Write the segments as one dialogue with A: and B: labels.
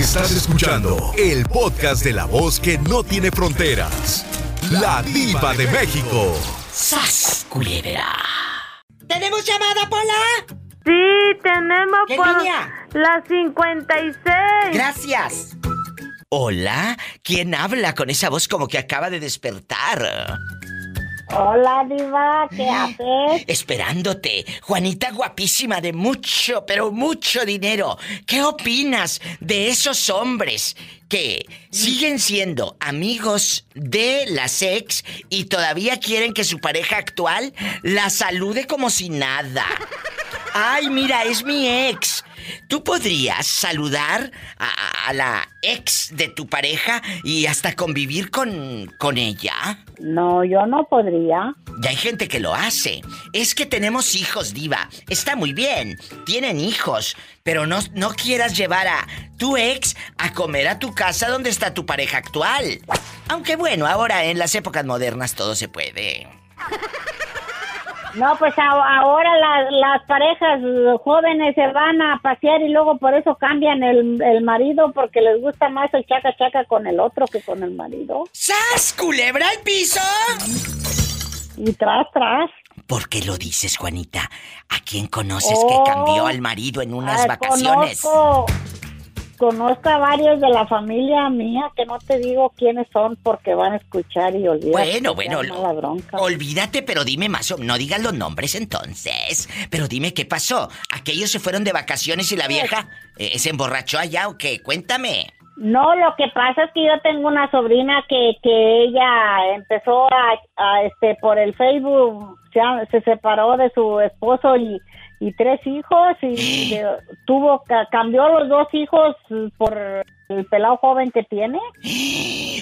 A: Estás escuchando el podcast de la voz que no tiene fronteras. La diva de México.
B: ¡Sas, culebra! ¿Tenemos llamada, Pola?
C: Sí, tenemos
B: ¿Qué
C: por
B: línea?
C: la 56.
B: Gracias. Hola, ¿quién habla con esa voz como que acaba de despertar?
D: Hola, Diva, ¿qué haces?
B: Esperándote, Juanita guapísima de mucho, pero mucho dinero. ¿Qué opinas de esos hombres que siguen siendo amigos de las ex y todavía quieren que su pareja actual la salude como si nada? Ay, mira, es mi ex. ¿Tú podrías saludar a, a la ex de tu pareja y hasta convivir con, con ella?
D: No, yo no podría.
B: Ya hay gente que lo hace. Es que tenemos hijos, diva. Está muy bien. Tienen hijos. Pero no, no quieras llevar a tu ex a comer a tu casa donde está tu pareja actual. Aunque bueno, ahora en las épocas modernas todo se puede.
D: No, pues ahora la- las parejas jóvenes se van a pasear y luego por eso cambian el, el marido porque les gusta más el chaca chaca con el otro que con el marido.
B: ¡Sas, culebra al piso!
D: Y tras, tras.
B: ¿Por qué lo dices, Juanita? ¿A quién conoces
D: Oh.
B: que cambió al marido en unas
D: Ah,
B: vacaciones?
D: Conozco, conozco a varios de la familia mía que no te digo quiénes son porque van a escuchar y olvidar.
B: Bueno, bueno,
D: la bronca.
B: olvídate, pero dime más no digas los nombres entonces. Pero dime qué pasó. ¿Aquellos se fueron de vacaciones y la vieja eh, se emborrachó allá o qué? Cuéntame.
D: No, lo que pasa es que yo tengo una sobrina que, que ella empezó a, a, este por el Facebook se, se separó de su esposo y, y tres hijos y de- tuvo ca- cambió los dos hijos por el pelado joven que tiene.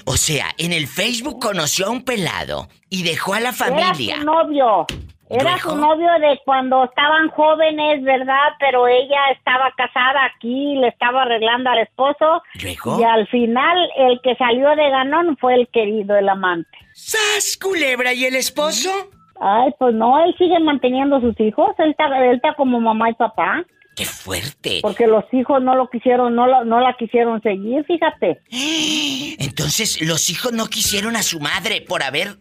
B: O sea, en el Facebook conoció a un pelado y dejó a la familia.
D: Era su novio. Era su novio de cuando estaban jóvenes, ¿verdad? Pero ella estaba casada aquí, le estaba arreglando al esposo. Y al final, el que salió de ganón fue el querido, el amante.
B: ¡Sas, culebra! ¿Y el esposo?
D: Ay, pues no, él sigue manteniendo a sus hijos. Él está, él está como mamá y papá.
B: ¡Qué fuerte!
D: Porque los hijos no lo quisieron, no, lo- no la quisieron seguir, fíjate.
B: Entonces, los hijos no quisieron a su madre por haber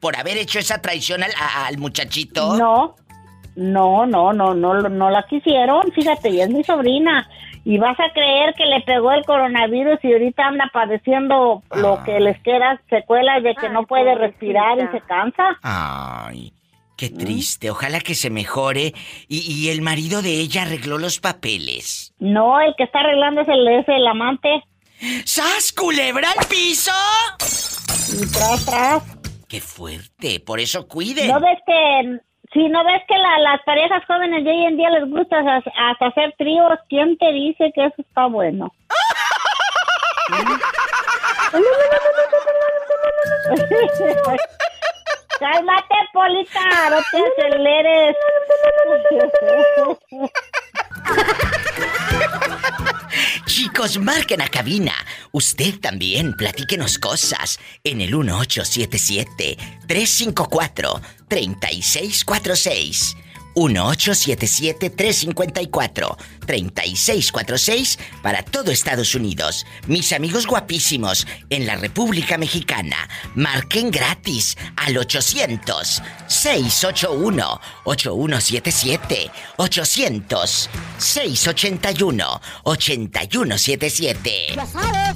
B: por haber hecho esa traición al, a- al muchachito.
D: No, no, no, no, no, no la quisieron, fíjate, y es mi sobrina. Y vas a creer que le pegó el coronavirus y ahorita anda padeciendo lo que les queda secuelas de que
C: Ay,
D: no puede respirar y se cansa.
B: Ay, qué triste. Ojalá que se mejore. Y, y el marido de ella arregló los papeles.
D: No, el que está arreglando es el, es el amante.
B: ¡Sas, culebra al piso!
D: Y tras, tras.
B: ¡Qué fuerte! Por eso cuiden.
D: ¿No ves que, si no ves que la- las parejas jóvenes de hoy en día les gusta hasta, hasta hacer tríos? ¿Quién te dice que eso está bueno? Cálmate, Polita, no te aceleres.
B: Chicos, marquen a cabina. Usted también, platíquenos cosas en el 1877-354-3646. 1877-354-3646 para todo Estados Unidos. Mis amigos guapísimos en la República Mexicana, marquen gratis al 800-681-8177. 800-681-8177.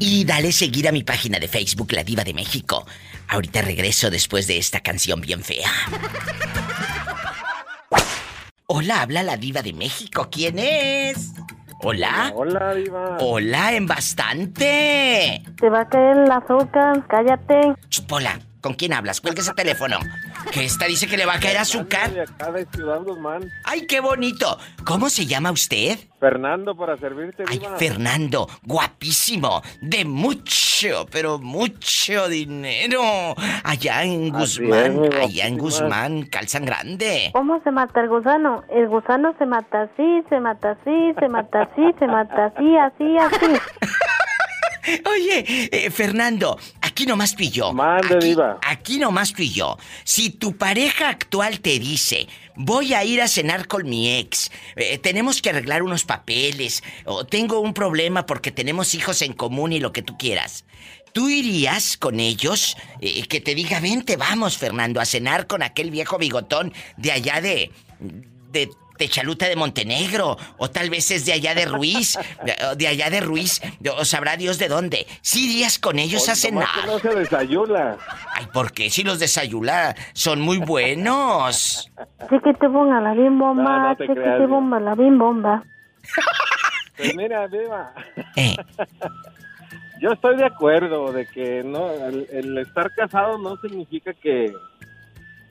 B: Y dale seguir a mi página de Facebook, La Diva de México. Ahorita regreso después de esta canción bien fea. Hola, habla la Diva de México. ¿Quién es? Hola.
E: Hola, Diva.
B: Hola, en bastante.
C: Te va a caer el azúcar, cállate.
B: Ch, Pola, ¿con quién hablas? Cuelga ese teléfono. Que esta dice que le va a caer azúcar.
E: De acá de Ciudad Guzmán.
B: ¡Ay, qué bonito! ¿Cómo se llama usted?
E: Fernando, para servirte,
B: Ay. Fernando, guapísimo, de mucho, pero mucho dinero. Allá en Guzmán,
E: es,
B: allá en. Guzmán, calzan grande.
C: ¿Cómo se mata el gusano? El gusano se mata así, se mata así, se mata así, se mata así, así, así.
B: Oye, eh, Fernando, ¿a aquí nomás tú y yo.
E: Mande,
B: aquí,
E: diva.
B: Aquí nomás tú y yo. Si tu pareja actual te dice, voy a ir a cenar con mi ex, eh, tenemos que arreglar unos papeles, o tengo un problema porque tenemos hijos en común y lo que tú quieras. ¿Tú irías con ellos? eh, que te diga, vente, vamos, Fernando, a cenar con aquel viejo bigotón de allá de. de. De Chaluta de Montenegro, o tal vez es de allá de Ruiz, de, o de allá de Ruiz, de- o sabrá Dios de dónde. ¿Sí irías con ellos a
E: Oye, nomás
B: cenar?
E: que no se desayula.
B: Ay, ¿por qué? Si los de Sayula son muy buenos.
C: Chiquito bomba, la bim bomba,
E: No, no te creas,
C: chiquito
E: Diva.
C: bomba, la bim bomba.
E: Pues mira, Diva,
B: Eh,
E: yo estoy de acuerdo de que no el, el estar casado no significa que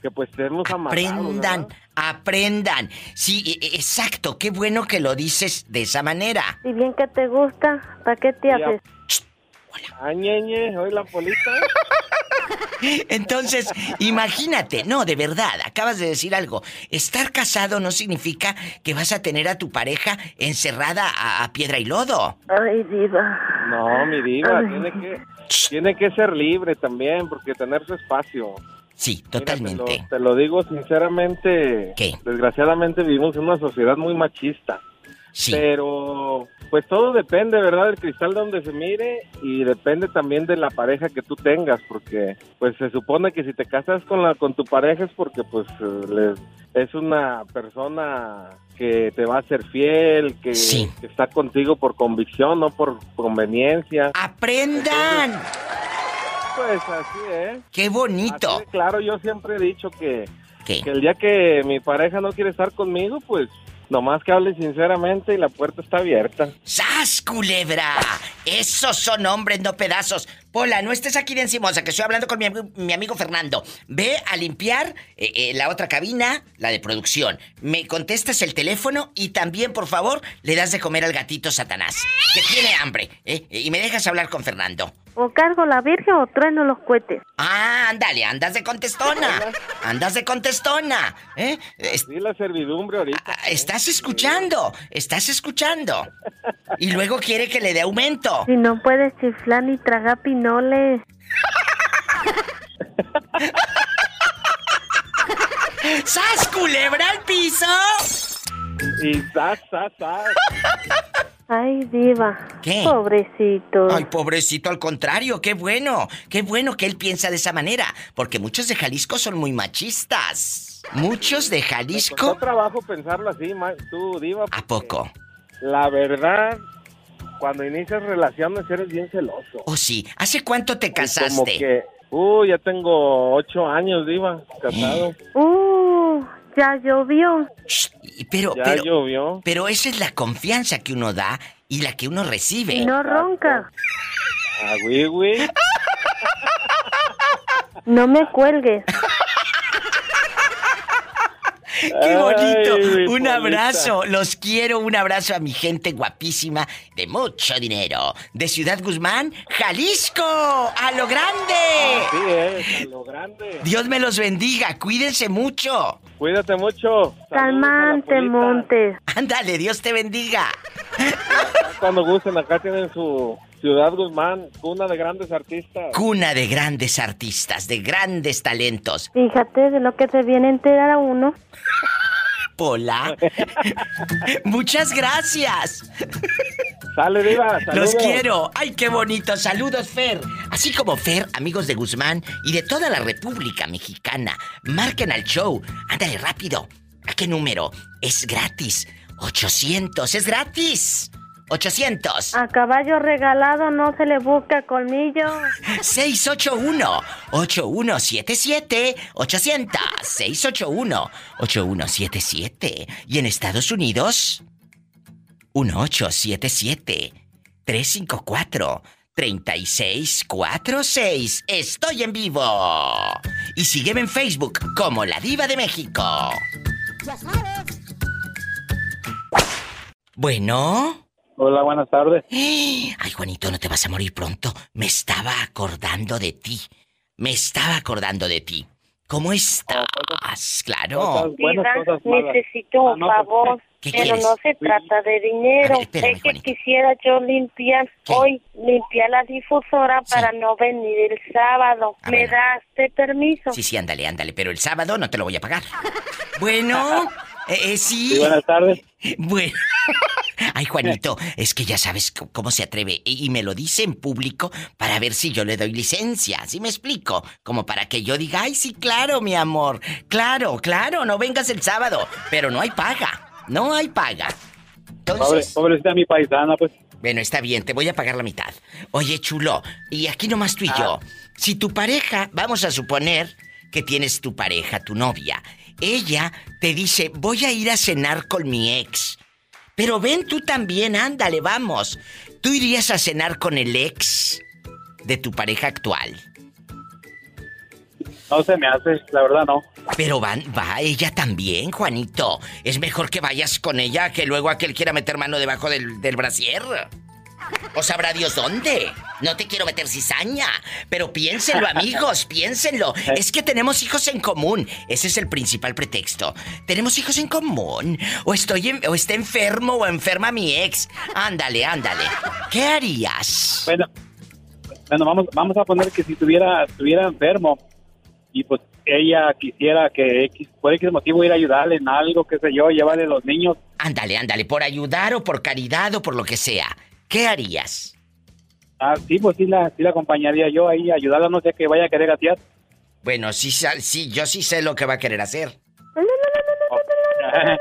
E: que pues amarrados.
B: aprendan,
E: ¿verdad?
B: aprendan. Sí, e- e- exacto, qué bueno que lo dices de esa manera.
C: Si bien que te gusta, ¿para qué te
E: Ya.
C: haces?
E: Ah, ñeñe, hoy la polita.
B: Entonces, imagínate, no, de verdad, acabas de decir algo. Estar casado no significa que vas a tener a tu pareja encerrada a, a piedra y lodo.
C: Ay, diva.
E: No, mi diva,
C: Ay.
E: tiene que tiene que ser libre también, porque tener su espacio.
B: Sí,
E: Mira, te
B: totalmente.
E: lo- te, lo, digo sinceramente.
B: ¿Qué?
E: Desgraciadamente vivimos en una sociedad muy machista.
B: Sí.
E: Pero, pues todo depende, ¿verdad? Del cristal donde se mire y depende también de la pareja que tú tengas, porque, pues se supone que si te casas con la con tu pareja es porque, pues, le- es una persona que te va a ser fiel, que,
B: Sí.
E: que está contigo por convicción, no por conveniencia.
B: ¡Aprendan!
E: Pues así es.
B: ¡Qué bonito!
E: Así claro, yo siempre he dicho que,
B: ¿Qué?
E: que el día que mi pareja no quiere estar conmigo, pues nomás que hable sinceramente y la puerta está abierta.
B: ¡Sas, culebra! Esos son hombres, no pedazos. Pola, no estés aquí de encimosa, que estoy hablando con mi amigo Fernando. Ve a limpiar eh, eh, la otra cabina, la de producción. Me contestas el teléfono y también, por favor, le das de comer al gatito Satanás, que tiene hambre. ¿eh? Y me dejas hablar con Fernando.
C: O cargo la virgen o trueno los cohetes.
B: Ah, ándale, andas de contestona. Andas de contestona. ¿eh? Es-
E: Sí, la servidumbre ahorita.
B: ah, estás escuchando, estás escuchando. Y luego quiere que le dé aumento.
C: Si no puedes chiflar ni tragar pinoles.
B: ¡Sas, culebra al piso!
E: Y zas, zas, zas.
C: Ay, diva.
B: ¿Qué?
C: Pobrecito.
B: Ay, pobrecito, al contrario, qué bueno. Qué bueno que él piensa de esa manera. Porque muchos de Jalisco son muy machistas. Muchos de Jalisco.
E: trabajo pensarlo así, tú, Diva.
B: ¿A poco?
E: La verdad, cuando inicias relaciones eres bien celoso.
B: Oh, sí. ¿Hace cuánto te
E: Y Como
B: casaste?
E: que, uh, ya tengo ocho años, Diva, casado.
C: Uh, ya llovió.
B: Shh, pero,
E: Ya
B: pero,
E: llovió.
B: pero esa es la confianza que uno da y la que uno recibe.
C: Y no ronca.
E: Ah, güey, güey.
C: No me cuelgues.
B: ¡Qué bonito!
E: Ay,
B: un abrazo, los quiero, un abrazo a mi gente guapísima de mucho dinero. De Ciudad Guzmán, Jalisco, a lo grande.
E: Sí, es, a lo grande.
B: Dios me los bendiga, cuídense mucho.
E: Cuídate mucho.
C: Calmante. Montes.
B: Ándale, Dios te bendiga.
E: Cuando gusten, acá tienen su Ciudad Guzmán, cuna de grandes artistas.
B: Cuna de grandes artistas, de grandes talentos.
C: Fíjate de lo que se viene a enterar a uno.
B: Pola. Muchas gracias.
E: Sale, Diva.
B: Los
E: saludos.
B: quiero. Ay, qué bonito. Saludos, Fer. Así como Fer, amigos de Guzmán y de toda la República Mexicana, marquen al show. Ándale rápido. ¿A qué número? Es gratis. 800. Es gratis. 800.
C: A caballo regalado no se le busca colmillo.
B: 681-8177. 800-681-8177. Y en Estados Unidos, 1877-354-3646. Estoy en vivo. Y sígueme en Facebook como La Diva de México. Bueno.
E: Hola, buenas tardes.
B: Ay, Juanito, no te vas a morir pronto. Me estaba acordando de ti. Me estaba acordando de ti. ¿Cómo estás? Claro.
E: Cosas buenas, cosas
C: necesito
E: Ah,
C: un
E: no,
C: favor.
B: ¿Qué
F: Pero
B: quieres?
F: no se trata de dinero.
B: A ver, espérame,
F: es que
B: Juanita.
F: quisiera yo limpiar
B: ¿Qué?
F: hoy, limpiar la difusora
B: Sí.
F: para no venir el sábado.
B: Ah,
F: ¿Me das este permiso?
B: Sí, sí, ándale, ándale, pero el sábado no te lo voy a pagar. Bueno, eh, eh, sí.
G: Sí, buenas tardes.
B: Bueno. Ay, Juanito, es que ya sabes cómo se atreve y me lo dice en público para ver si yo le doy licencia, ¿sí me explico? Como para que yo diga, ay, sí, claro, mi amor, claro, claro, no vengas el sábado, pero no hay paga, no hay paga.
G: Pobre,
B: Entonces,
G: pobrecita mi paisana, pues.
B: bueno, está bien, te voy a pagar la mitad. Oye, chulo, y aquí nomás tú y yo. Si tu pareja, vamos a suponer que tienes tu pareja, tu novia, ella te dice, voy a ir a cenar con mi ex. Pero ven tú también, ándale, vamos. ¿Tú irías a cenar con el ex de tu pareja actual?
G: No se me hace, la verdad no.
B: Pero van, va ella también, Juanito. Es mejor que vayas con ella que luego aquel quiera meter mano debajo del, del brasier. O sabrá Dios dónde. No te quiero meter cizaña. Pero piénsenlo, amigos, piénsenlo. Es que tenemos hijos en común. Ese es el principal pretexto. Tenemos hijos en común. O estoy en- o está enfermo o enferma mi ex. Ándale, ándale. ¿Qué harías?
G: Bueno, bueno, vamos, vamos a poner que si tuviera, estuviera enfermo y pues ella quisiera que X, por X motivo ir a ayudarle en algo, qué sé yo, llevarle a los niños,
B: Ándale, ándale, por ayudar o por caridad o por lo que sea. ¿Qué harías?
G: ah, sí, pues sí la, sí la acompañaría yo ahí, ayudarla, no sé que vaya a querer gatear.
B: Bueno, sí, sí, yo sí sé lo que va a querer hacer.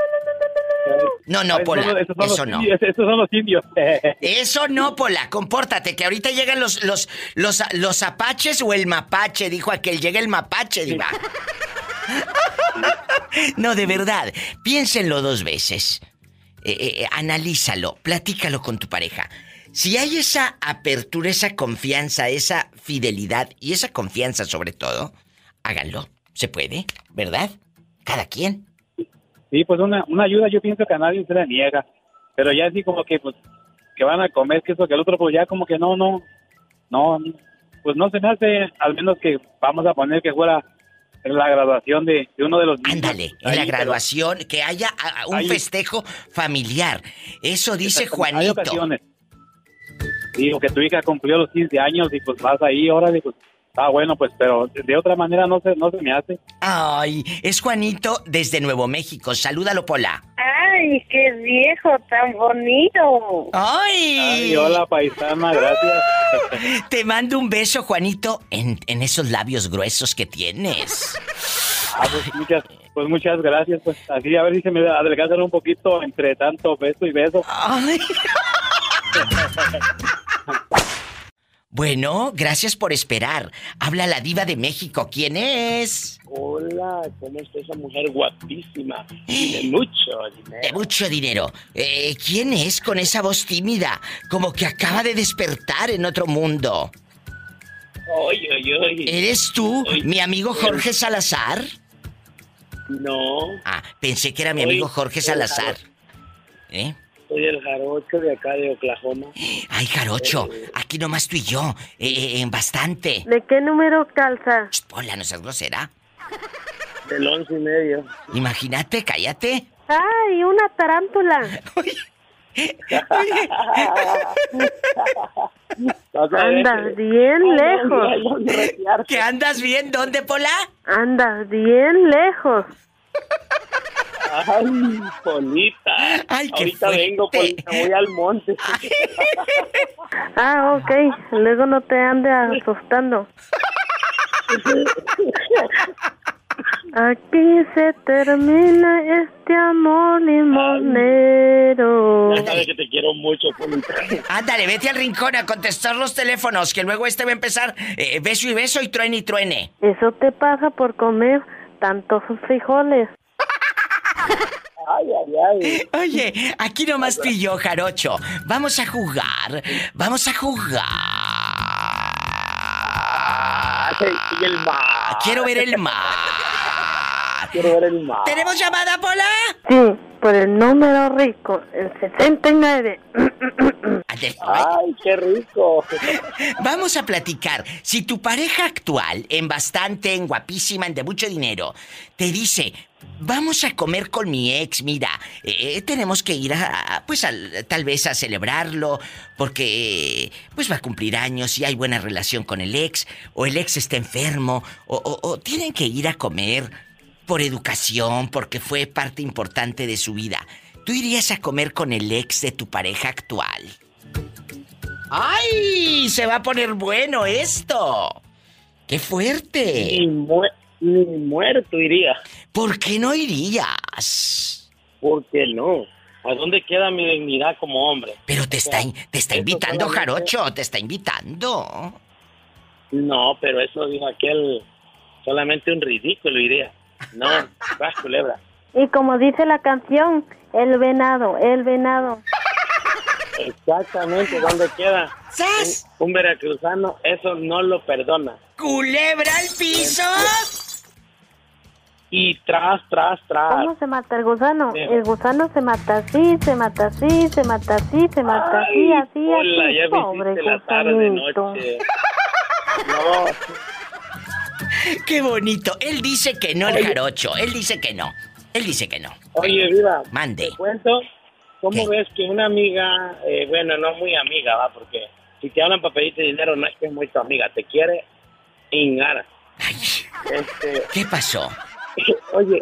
B: No, no, Pola, eso no.
G: indios, Esos son los indios.
B: Eso no, Pola, compórtate, que ahorita llegan los, los, los, los apaches o el mapache, dijo aquel, llega el mapache, diva. No, de verdad, piénsenlo dos veces. Eh, eh, analízalo, platícalo con tu pareja. Si hay esa apertura, esa confianza, esa fidelidad y esa confianza sobre todo, háganlo. Se puede, ¿verdad? Cada quien.
G: Sí, pues una, una ayuda yo pienso que a nadie se le niega, pero ya así como que pues que van a comer, que eso, que el otro, pues ya como que no, no, no, pues no se me hace, al menos que vamos a poner que fuera la graduación de, de uno de los niños.
B: Ándale, en la
G: pero
B: graduación, que haya a- a un
G: Ahí.
B: festejo familiar. Eso dice
G: Hay
B: Juanito.
G: ocasiones. Digo que tu hija cumplió los 15 años y pues vas ahí, ahora pues está bueno, pues, pero de otra manera no se, no se me hace.
B: Ay, es Juanito desde Nuevo México. Salúdalo, Pola.
F: ¡Ay, qué viejo tan bonito!
B: Ay,
G: Ay, hola paisana, gracias.
B: te mando un beso, Juanito, en, en esos labios gruesos que tienes.
G: Ah, pues muchas, pues muchas gracias, pues así a ver si se me adelgazan un poquito entre tanto beso y beso.
B: Ay. Bueno, gracias por esperar. Habla la diva de México. ¿Quién es?
H: Hola, ¿cómo está esa mujer guapísima? Tiene mucho dinero.
B: De mucho dinero. Eh, ¿Quién es con esa voz tímida? Como que acaba de despertar en otro mundo.
H: Oye, oye, oye.
B: ¿Eres tú, mi amigo Jorge Salazar?
H: No,
B: Ah, pensé que era mi amigo Jorge Salazar. ¿Eh?
H: Soy el jarocho de acá de Oklahoma.
B: Ay, Jarocho, aquí nomás tú y yo, eh, eh, en bastante.
F: ¿De qué número calza?
B: Shh, Pola, no seas grosera.
H: Del once y medio.
B: Imagínate, cállate.
F: ¡Ay, una tarántula! Andas bien lejos.
B: ¿Que andas bien? ¿Dónde, Pola?
F: Andas bien lejos.
H: Ay, Polita.
B: Ay, qué
H: Ahorita vengo. Polita, voy al monte.
F: Ah, ok. Luego no te ande asustando. Aquí se termina este amor limonero.
H: Ya sabes que te quiero mucho, Polita.
B: Ándale, vete al rincón a contestar los teléfonos, que luego este va a empezar eh, beso y beso y truene y truene.
F: Eso te pasa por comer tantos frijoles.
H: Ay, ay, ay.
B: Oye, aquí nomás tú y yo, Jarocho. Vamos a jugar. Vamos a jugar.
H: El mar.
B: Quiero ver el mar.
H: Quiero ver el mar.
B: ¿Tenemos llamada, Pola?
F: Sí, por el número rico, el 69.
B: Ándale, vaya.
H: Ay, qué rico.
B: Vamos a platicar. Si tu pareja actual, en bastante, en guapísima, en de mucho dinero, te dice, vamos a comer con mi ex, mira, eh, tenemos que ir a, a- pues al- tal vez a celebrarlo, porque pues va a cumplir años y hay buena relación con el ex, o el ex está enfermo, o, o- o tienen que ir a comer por educación, porque fue parte importante de su vida. ¿Tú irías a comer con el ex de tu pareja actual? ¡Ay! Se va a poner bueno esto. ¡Qué
H: Ni,
B: fuerte!
H: ni muerto iría.
B: ¿Por qué no irías?
H: ¿Por qué no? ¿A dónde queda mi dignidad como hombre?
B: Pero te está, te está invitando
H: solamente-
B: Jarocho, te está invitando.
H: No, pero eso dijo aquel, solamente un ridículo iría. No, vas culebra.
F: Y como dice la canción, el venado, el venado.
H: Exactamente, ¿dónde queda?
B: ¡Sas!
H: Un, un veracruzano, eso no lo perdona.
B: ¡Culebra al piso!
H: Y tras, tras, tras.
F: ¿Cómo se mata el gusano?
H: Bien.
F: El gusano se mata así, se mata así, se mata así, se mata así,
H: Ay,
F: así,
H: hola,
F: así.
H: ya
F: Pobre
H: la tarde, noche. No,
B: ¡Qué bonito! Él dice que no el
H: Oye.
B: Jarocho, él dice que no. Él dice que no.
H: oye, viva.
B: Mande.
H: Te cuento, ¿cómo
B: ¿Qué?
H: ves que una amiga, eh, bueno, no muy amiga, va? Porque si te hablan papelito y dinero, no es que es muy tu amiga, te quiere ingara.
B: Ay,
H: Este,
B: ¿Qué pasó?
H: oye,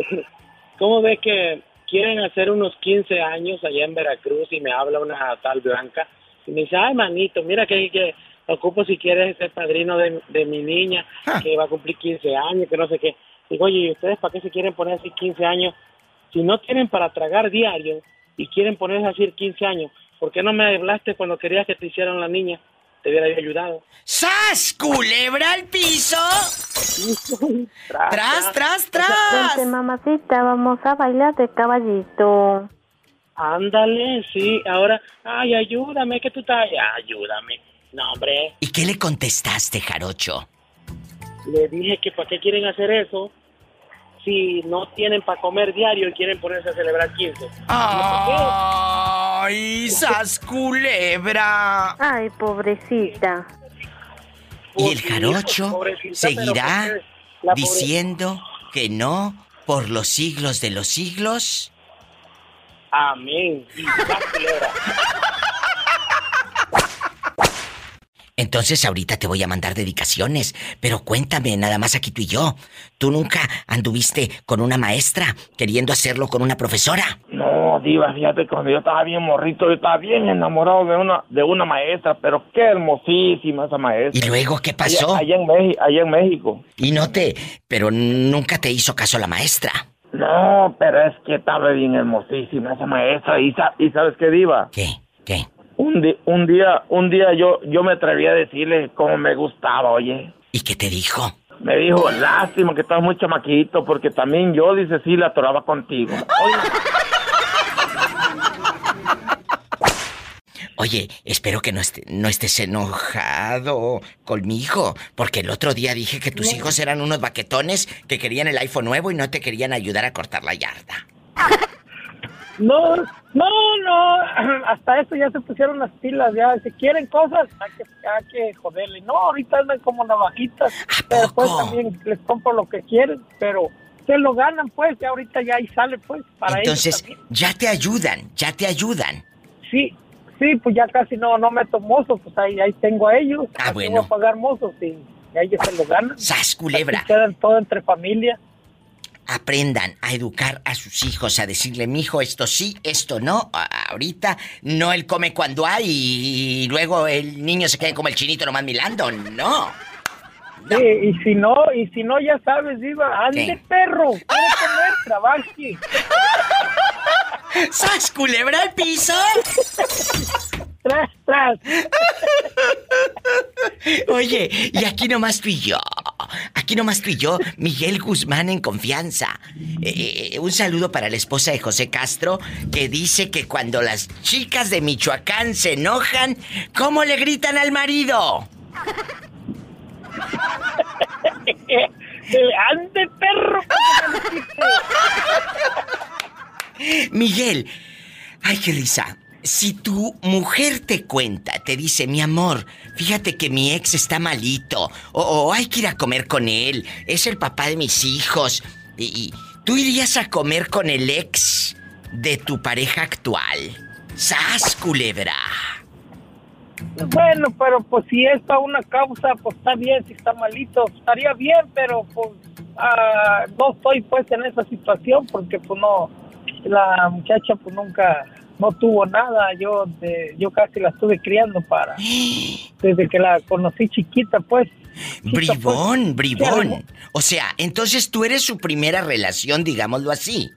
H: ¿cómo ves que quieren hacer unos 15 años allá en Veracruz y me habla una tal Blanca? Y me dice, ay, manito, mira que, que ocupo si quieres ser padrino de, de mi niña,
B: Ah.
H: que va a cumplir 15 años, que no sé qué. Digo, oye, ¿y ustedes para qué se quieren poner así 15 años? Si no tienen para tragar diario y quieren ponerse así 15 años, ¿por qué no me hablaste cuando querías que te hicieran la niña? Te hubiera ayudado.
B: ¡Sas! ¡Culebra al piso! ¡Tras, tras, tras!
F: mamacita, vamos a bailar de caballito.
H: Ándale, sí, ahora, ay, ayúdame, que tú estás, ayúdame. No, hombre,
B: ¿Y qué le contestaste, Jarocho?
H: le dije que para qué quieren hacer eso si no tienen para comer diario y quieren ponerse a celebrar 15.
B: ¡Ay, sas culebra!
F: Ay, pobrecita.
B: Y el Jarocho seguirá diciendo que no por los siglos de los siglos.
H: Amén. Y la culebra.
B: Entonces ahorita te voy a mandar dedicaciones, pero cuéntame, nada más aquí tú y yo. ¿Tú nunca anduviste con una maestra queriendo hacerlo con una profesora?
I: No, diva, fíjate, cuando yo estaba bien morrito, yo estaba bien enamorado de una de una maestra, pero qué hermosísima esa
B: ¿Y
I: maestra.
B: luego qué pasó?
I: Allá, allá en allá en México.
B: Y no te... pero nunca te hizo caso la maestra.
I: No, pero es que estaba bien hermosísima esa maestra. ¿Y, sa- y sabes qué, diva?
B: ¿Qué? ¿Qué?
I: Un, di- un día, un día yo, yo me atreví a decirle cómo me gustaba, oye.
B: ¿Y qué te dijo?
I: Me dijo, lástima que estás muy chamaquito, porque también yo, dice, sí, la atoraba contigo. Oye,
B: Oye, espero que no, esté- no estés enojado conmigo, porque el otro día dije que tus hijos eran unos baquetones que querían el iPhone nuevo y no te querían ayudar a cortar la yarda.
J: No, no, no, hasta eso ya se pusieron las pilas, ya, si quieren cosas, hay que, hay que joderle. No, ahorita andan como navajitas,
B: ¿A
J: pero
B: poco?
J: también les compro lo que quieren, pero se lo ganan pues, ya ahorita ya ahí sale pues, para
B: Entonces,
J: ellos
B: ya te ayudan, ya te ayudan.
J: Sí, sí, pues ya casi no, no meto mozos, pues ahí, ahí tengo a ellos,
B: Ah, bueno.
J: voy a pagar mozos y, y ellos se lo ganan.
B: ¡Sas, culebra!
J: Quedan todo entre familia.
B: Aprendan a educar a sus hijos, a decirle, mijo, esto sí, esto no. Ahorita no él come cuando hay y luego el niño se queda como el chinito nomás milando. No.
J: Sí, y si no, y si no, ya sabes, Diva, ande
B: ¿Qué?
J: perro, quiere comer, trabaje.
B: ¡Sas, culebra al piso!
J: Tras, tras.
B: Oye, y aquí nomás tú y yo. Aquí nomás tú y yo, Miguel Guzmán en confianza. Eh, eh, un saludo para la esposa de José Castro, que dice que cuando las chicas de Michoacán se enojan, ¿cómo le gritan al marido?
J: Eh, ande perro.
B: Miguel, ay, qué risa. Si tu mujer te cuenta, te dice, mi amor, fíjate que mi ex está malito, o, hay que ir a comer con él, es el papá de mis hijos, y, y tú irías a comer con el ex de tu pareja actual. ¡Sas, culebra!
J: Bueno, pero pues si es para una causa, pues está bien, si está malito, estaría bien, pero pues ah, no estoy pues en esa situación porque pues no, la muchacha pues nunca, no tuvo nada, yo de, yo casi la estuve criando para, desde que la conocí chiquita pues. chiquita, pues.
B: Bribón, bribón. O sea, entonces tú eres su primera relación, digámoslo así.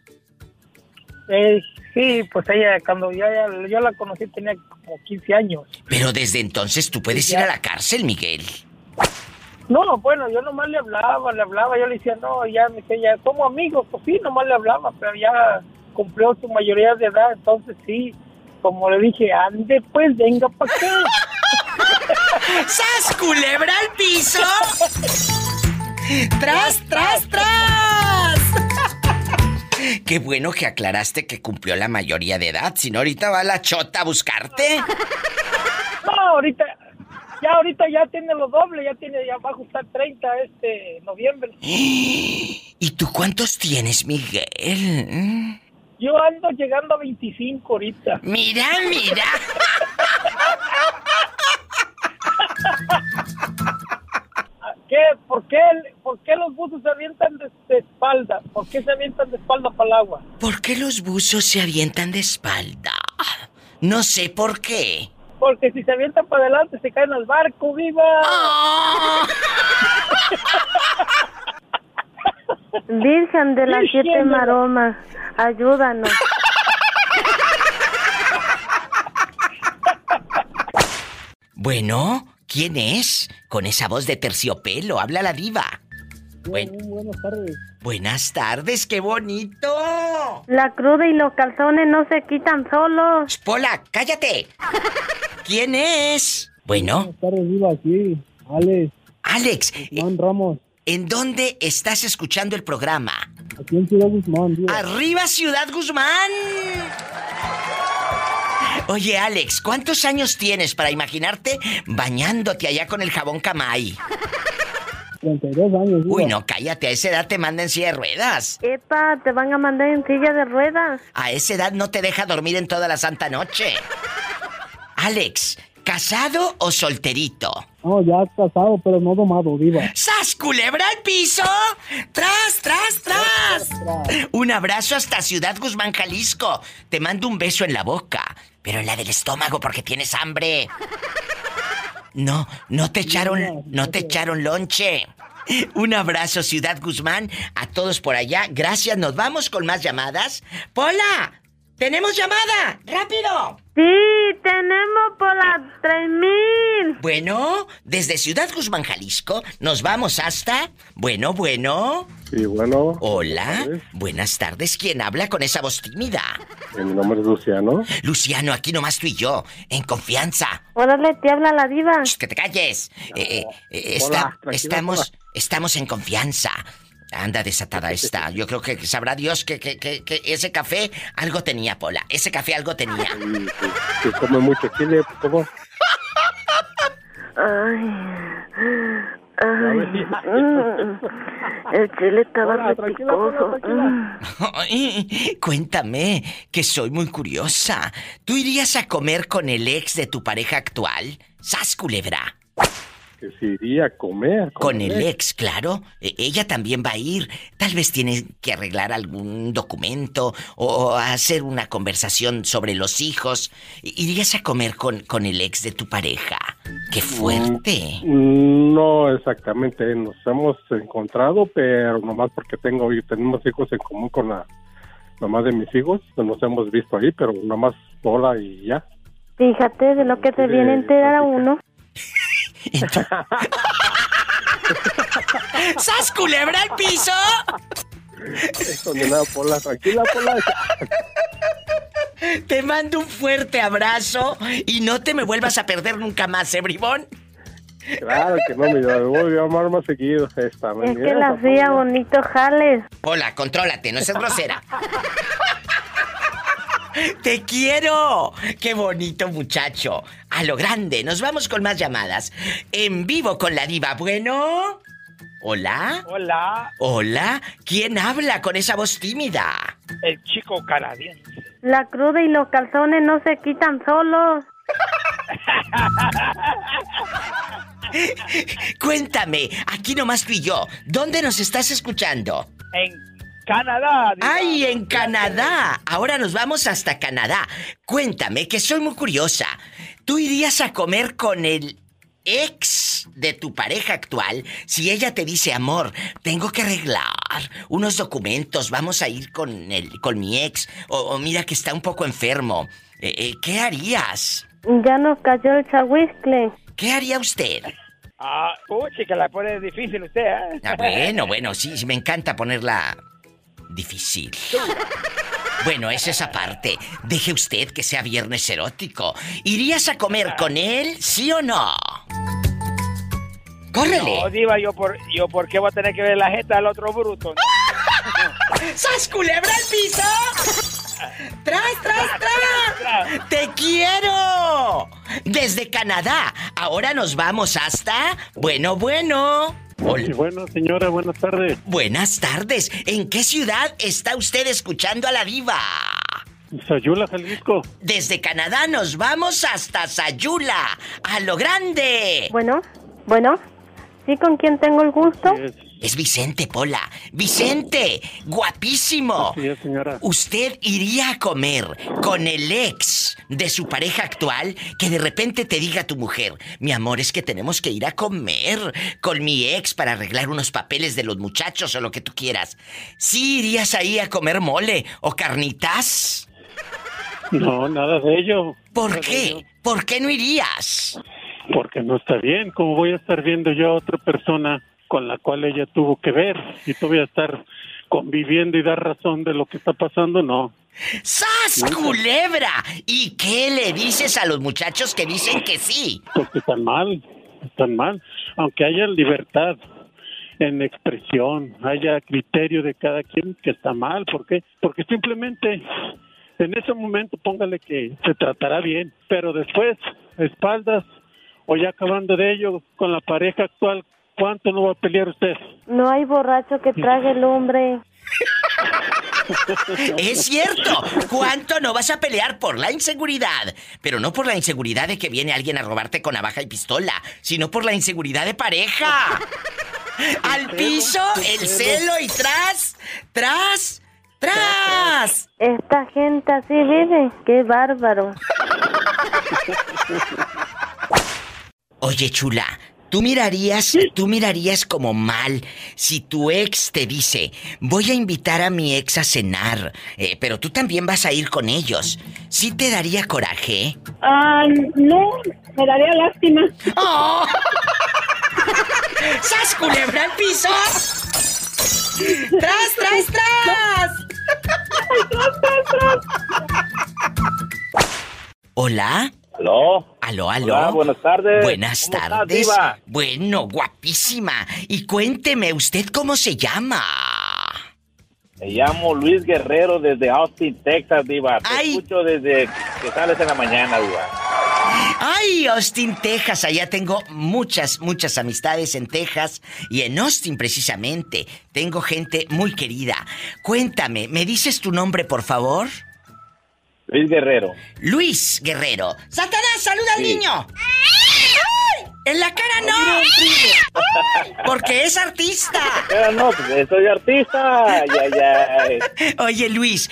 J: Eh, sí, pues ella, cuando ya, ya- yo la conocí tenía como 15 años.
B: Pero desde entonces tú puedes ir a la cárcel, Miguel.
J: No, bueno, yo nomás le hablaba, le hablaba, yo le decía, no, ya, me decía, ya, como amigo, pues sí, nomás le hablaba, pero ya cumplió su mayoría de edad, entonces sí, como le dije, ande, pues, venga para acá.
B: ¡Sas, culebra al piso! ¡Tras, tras, tras! Qué bueno que aclaraste que cumplió la mayoría de edad, si no ahorita va la chota a buscarte.
J: No, ahorita, ya ahorita ya tiene lo doble, ya tiene, ya va a ajustar 30 este noviembre.
B: ¿Y tú cuántos tienes, Miguel?
J: Yo ando llegando a 25 ahorita.
B: Mira, mira.
J: ¿Qué? ¿Por qué, por qué los buzos se avientan de, de espalda? ¿Por qué se avientan de espalda para el agua?
B: ¿Por qué los buzos se avientan de espalda? No sé por qué.
J: Porque si se avientan para adelante se caen al barco, viva.
F: Virgen de las siete
J: Virgen
F: maromas, ayúdanos.
B: Bueno, ¿quién es? Con esa voz de terciopelo, habla la diva. Buen-
J: buenas tardes.
B: buenas tardes, qué bonito.
F: La cruda y los calzones no se quitan solos.
B: Pola, cállate. ¿Quién es? Bueno,
J: tardes, viva, aquí. Alex,
B: Alex,
J: Juan Ramos,
B: ¿en dónde estás escuchando el programa?
J: aquí en Ciudad Guzmán, viva.
B: Arriba Ciudad Guzmán. Oye, Alex, ¿cuántos años tienes para imaginarte bañándote allá con el jabón Camay?
J: 32 años,
B: Uy, no, cállate, a esa edad te mandan en silla de ruedas.
F: Epa, te van a mandar en silla de ruedas.
B: A esa edad no te deja dormir en toda la santa noche. Alex, ¿casado o solterito?
J: No, ya casado, pero no domado, viva.
B: ¡Sas, culebra al piso! ¡Tras, tras, tras! Un abrazo hasta Ciudad Guzmán, Jalisco. Te mando un beso en la boca, pero en la del estómago porque tienes hambre. No, no te echaron, no te echaron lonche. Un abrazo, Ciudad Guzmán, a todos por allá. Gracias, nos vamos con más llamadas. ¡Pola! ¡Tenemos llamada! ¡Rápido!
F: Sí, tenemos por las 3000.
B: Bueno, desde Ciudad Guzmán, Jalisco, nos vamos hasta... Bueno, bueno.
K: Sí, bueno.
B: Hola. Buenas tardes. ¿Quién habla con esa voz tímida?
K: Mi nombre es Luciano.
B: Luciano, aquí nomás tú y yo, en confianza.
F: Órale, te habla la diva.
B: Shh, que te calles. Eh, eh, eh,
K: Hola,
B: está-
K: tranquila,
B: estamos, estamos en confianza. Anda desatada esta. Yo creo que sabrá Dios que, que- que- que ese café algo tenía, Pola. Ese café algo tenía.
K: Que come mucho chile, ¿cómo?
F: Ay. Ay. Mm. El chile estaba
J: Hola, tranquila, tranquila.
F: Mm.
B: Ay, cuéntame, que soy muy curiosa. ¿Tú irías a comer con el ex de tu pareja actual? ¡Sas, culebra!
K: Que se iría a comer.
B: Con el ex, claro. E- ella también va a ir. Tal vez tiene que arreglar algún documento o hacer una conversación sobre los hijos. ¿Irías a comer con, con el ex de tu pareja? ¡Qué fuerte!
K: Mm, No exactamente, nos hemos encontrado, pero nomás porque tengo tenemos hijos en común con la mamá de mis hijos, nos hemos visto ahí, pero nomás sola y ya.
F: Fíjate de lo que se viene a enterar a uno.
B: ¡Sas, culebra al piso!
K: Eso ni nada, Pola, tranquila, Pola.
B: Te mando un fuerte abrazo y no te me vuelvas a perder nunca más, ¿eh, bribón?
K: Claro que no, mi me voy a llamar más seguido. Esta,
F: Es que la hacía bonito jales.
B: Hola, contrólate, no seas grosera. ¡Te quiero! ¡Qué bonito muchacho! A lo grande, nos vamos con más llamadas. En vivo con la diva. Bueno. ¿Hola?
L: Hola,
B: ¿Hola? ¿Quién habla con esa voz tímida?
L: el chico canadiense.
C: La cruda y los calzones no se quitan solos.
B: Cuéntame, aquí nomás tú y yo. ¿Dónde nos estás escuchando?
L: En Canadá. diva.
B: ¡Ay, en Canadá! Ahora nos vamos hasta Canadá. Cuéntame, que soy muy curiosa. ¿Tú irías a comer con el ex de tu pareja actual si ella te dice, amor, tengo que arreglar unos documentos, vamos a ir con, el, con mi ex, o, o mira que está un poco enfermo? Eh, eh, ¿Qué harías?
C: Ya nos cayó el chahuiscle.
B: ¿Qué haría usted?
L: Ah, uy, que la pone difícil usted, ¿eh?
B: Ah, bueno, bueno, sí, sí, me encanta ponerla difícil. Bueno, es esa parte. Deje usted que sea viernes erótico. ¿Irías a comer con él, sí o no? ¡Córrele!
L: No, diva, yo por, yo por qué voy a tener que ver la jeta del otro bruto. ¿no?
B: ¡Sas culebra al piso! ¡Tras, tras, tras! ¡Te quiero! Desde Canadá. Ahora nos vamos hasta... Bueno, bueno. Hola.
M: bueno, señora, buenas tardes.
B: Buenas tardes. ¿En qué ciudad está usted escuchando a la diva?
M: Sayula, Jalisco.
B: Desde Canadá nos vamos hasta Sayula. ¡A lo grande!
C: Bueno, bueno. ¿Sí con quién tengo el gusto?
M: Es,
B: Es Vicente Pola. Vicente, guapísimo.
M: sí, señora.
B: ¿Usted iría a comer con el ex de su pareja actual que de repente te diga a tu mujer, mi amor, es que tenemos que ir a comer con mi ex para arreglar unos papeles de los muchachos o lo que tú quieras? ¿Sí irías ahí a comer mole o carnitas?
M: No, nada de ello.
B: ¿Por
M: Nada
B: qué? ¿Por qué no irías?
M: Porque no está bien. ¿Cómo voy a estar viendo yo a otra persona con la cual ella tuvo que ver? Y tú voy a estar conviviendo y dar razón de lo que está pasando, no.
B: ¡Sas, culebra! ¿Y qué le dices a los muchachos que dicen que sí?
M: Porque están mal, están mal. Aunque haya libertad en expresión, haya criterio de cada quien que está mal. ¿Por qué? Porque simplemente en ese momento póngale que se tratará bien, pero después, espaldas o ya acabando de ello con la pareja actual, ¿cuánto no va a pelear usted?
C: No hay borracho que trague el hombre.
B: Es cierto. ¿Cuánto no vas a pelear por la inseguridad? Pero no por la inseguridad de que viene alguien a robarte con navaja y pistola, sino por la inseguridad de pareja. Al piso, el celo y tras, tras, tras.
C: Esta gente así vive. Qué bárbaro.
B: Oye, chula, tú mirarías, tú mirarías como mal si tu ex te dice, voy a invitar a mi ex a cenar, eh, pero tú también vas a ir con ellos. ¿Sí te daría coraje?
D: Ah, no, me daría lástima.
B: ¡Oh! ¡Sas culebra al piso! ¡Tras, tras, tras! ¿Hola?
E: ¿Aló?
B: ¿Aló, aló?
E: Hola, buenas tardes.
B: Buenas
E: ¿Cómo estás,
B: tardes.
E: diva?
B: Bueno, guapísima. Y cuénteme, ¿usted cómo se llama?
E: Me llamo Luis Guerrero desde Austin, Texas, Diva. Te
B: Ay.
E: escucho desde que sales en la mañana, Diva.
B: Ay, Austin, Texas. Allá tengo muchas, muchas amistades en Texas y en Austin precisamente. Tengo gente muy querida. Cuéntame, ¿me dices tu nombre, por favor?
E: Luis Guerrero.
B: Luis Guerrero. ¡Satanás, saluda al niño! ¡Ay! ¡En la cara no! ¡Ay! Porque es artista.
E: Pero no, pues soy artista. Ay, ay, ay.
B: Oye, Luis,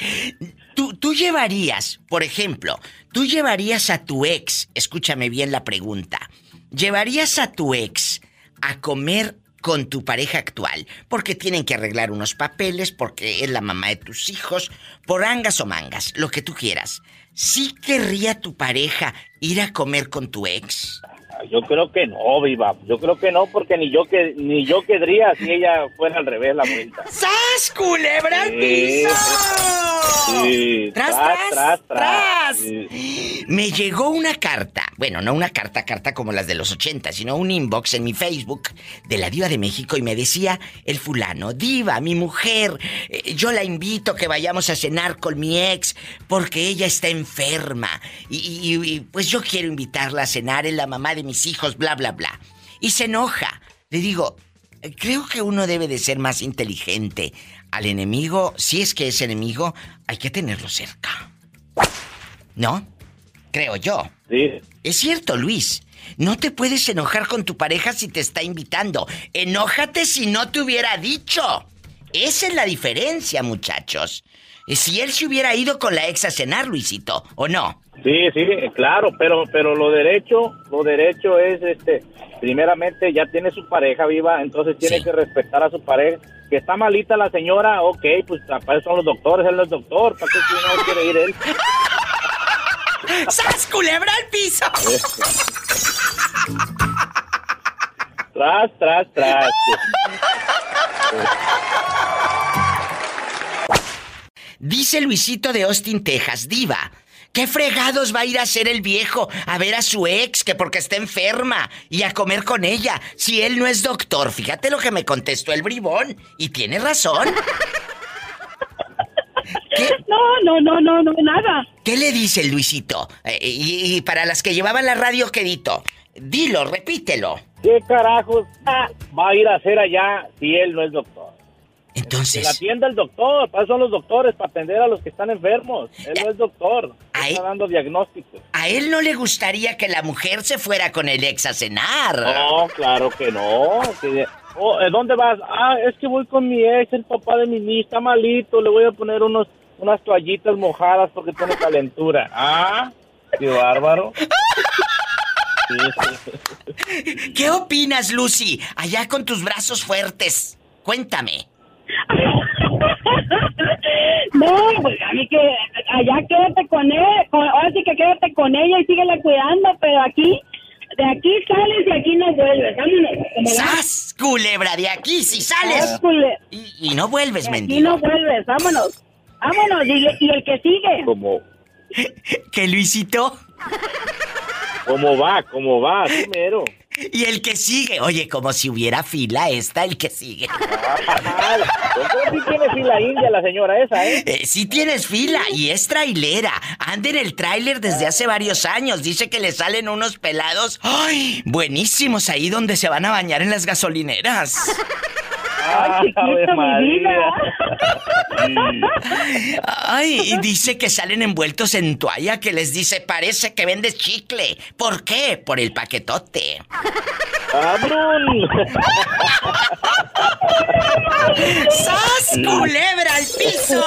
B: ¿tú, tú llevarías, por ejemplo, tú llevarías a tu ex, escúchame bien la pregunta, ¿llevarías a tu ex a comer con tu pareja actual? Porque tienen que arreglar unos papeles, porque es la mamá de tus hijos, por angas o mangas, lo que tú quieras. ¿Sí querría tu pareja ir a comer con tu ex?
N: Yo creo que no, viva. Yo creo que no, porque ni yo que ni yo querría si ella fuera al revés la vuelta.
B: ¡Sas, culebra al
N: Sí,
B: piso!
N: Sí,
B: ¡Tras,
N: tras,
B: tras,
N: tras! Sí.
B: Me llegó una carta, bueno, no una carta, carta como las de los 80, sino un inbox en mi Facebook de la Diva de México y me decía el fulano, Diva, mi mujer, eh, yo la invito a que vayamos a cenar con mi ex porque ella está enferma y, y- y, pues yo quiero invitarla a cenar, es la mamá de mis hijos, bla, bla, bla. Y se enoja. Le digo, creo que uno debe de ser más inteligente. Al enemigo, si es que es enemigo, hay que tenerlo cerca. ¿No? Creo yo.
N: Sí.
B: Es cierto, Luis. No te puedes enojar con tu pareja si te está invitando. Enójate si no te hubiera dicho. Esa es la diferencia, muchachos. Si él se hubiera ido con la ex a cenar, Luisito, ¿o no?
N: Sí, sí, claro, pero pero lo derecho, lo derecho es este, primeramente ya tiene su pareja viva, entonces tiene
B: Sí.
N: que respetar a su pareja. Que está malita la señora, ok, pues para eso son los doctores, él no es doctor, ¿para qué si no quiere ir él?
B: ¡Sas, culebra al piso!
N: Tras, tras, tras.
B: Dice Luisito de Austin, Texas, diva. ¿Qué fregados va a ir a hacer el viejo a ver a su ex que porque está enferma y a comer con ella si él no es doctor? Fíjate lo que me contestó el bribón y tiene razón. ¿Qué,
O: No, no, no, no, no, nada.
B: qué le dice el Luisito? Eh, y, y para las que llevaban la radio, quedito, dilo, repítelo.
N: ¿Qué carajos va a ir a hacer allá si él no es doctor? Que la
B: Entonces,
N: atienda el doctor, para eso son los doctores, para atender a los que están enfermos. Él no es doctor,
B: Ay.
N: está dando diagnósticos.
B: a él no le gustaría que la mujer se fuera con el ex a cenar.
N: No, claro que no. que- oh, ¿eh, ¿Dónde vas? Ah, es que voy con mi ex, el papá de mi niña, está malito, le voy a poner unos, unas toallitas mojadas porque tiene calentura. Ah, qué bárbaro.
B: ¿Qué opinas, Lucy? Allá con tus brazos fuertes. Cuéntame.
O: No, pues a mí que allá quédate con él, con- ahora sí que quédate con ella y síguela cuidando, pero aquí, de aquí sales y aquí no vuelves.
B: Culebra de aquí si sales. Y, y no vuelves,
O: de aquí
B: mendigo.
O: no vuelves, vámonos. Vámonos, y, y el que sigue.
N: Como,
B: ¿Que Luisito?
N: ¿Cómo va? ¿Cómo va? Así mero.
B: Y el que sigue. Oye, como si hubiera fila, está el que sigue.
N: Ah, sí tiene fila india la señora esa, ¿eh?
B: Eh, sí tienes fila y es trailera. Anda en el tráiler desde hace varios años. Dice que le salen unos pelados. ¡Ay! Buenísimos ahí donde se van a bañar en las gasolineras.
O: Ay, chiquito,
N: Ave
O: mi
N: María.
B: Ay, y dice que salen envueltos en toalla que les dice, parece que vendes chicle. ¿Por qué? Por el paquetote.
N: ¡Cabrón!
B: ¡Sas, culebra al piso!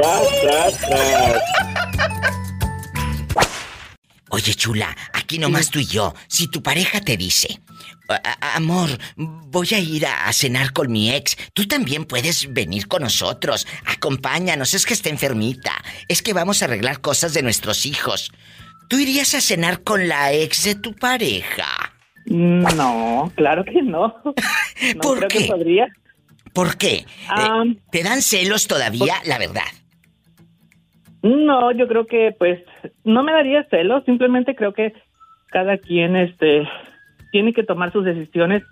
N: Tras, tras, tras.
B: Oye, chula, aquí nomás tú y yo. Si tu pareja te dice, "A- a- amor, voy a ir a, a cenar con mi ex, tú también puedes venir con nosotros. Acompáñanos, es que está enfermita. Es que vamos a arreglar cosas de nuestros hijos. ¿Tú irías a cenar con la ex de tu pareja?
P: No, claro que no. No
B: ¿Por
P: creo
B: qué?
P: que podría.
B: ¿Por qué? Eh,
P: Ah,
B: ¿Te dan celos todavía? La verdad.
P: No, yo creo que pues no me daría celos, simplemente creo que cada quien este tiene que tomar sus decisiones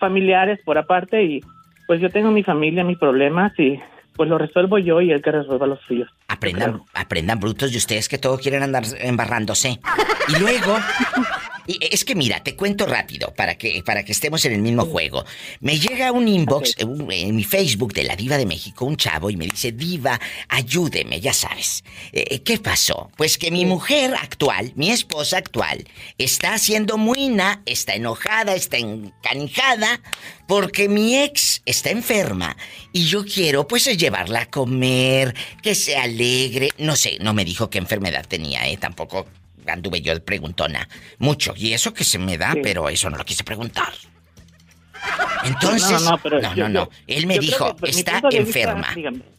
P: familiares por aparte y pues yo tengo mi familia, mis problemas y pues lo resuelvo yo y el que resuelva los suyos.
B: Aprendan, aprendan brutos de ustedes que todo quieren andar embarrándose. Y luego, y es que mira, te cuento rápido para que para que estemos en el mismo juego. Me llega un inbox eh, en mi Facebook de la Diva de México, un chavo y me dice, "Diva, ayúdeme, ya sabes." Eh, ¿Qué pasó? Pues que mi mujer actual, mi esposa actual, está haciendo muina, está enojada, está encanijada porque mi ex está enferma y yo quiero pues llevarla a comer, que se alegre, no sé, no me dijo qué enfermedad tenía, eh, tampoco anduve yo de preguntona mucho y eso que se me da,
P: Sí.
B: pero eso no lo quise preguntar. Entonces,
P: No, no, pero
B: no,
P: yo-
B: no, no. Él me dijo,
P: que,
B: está
P: vista,
B: enferma.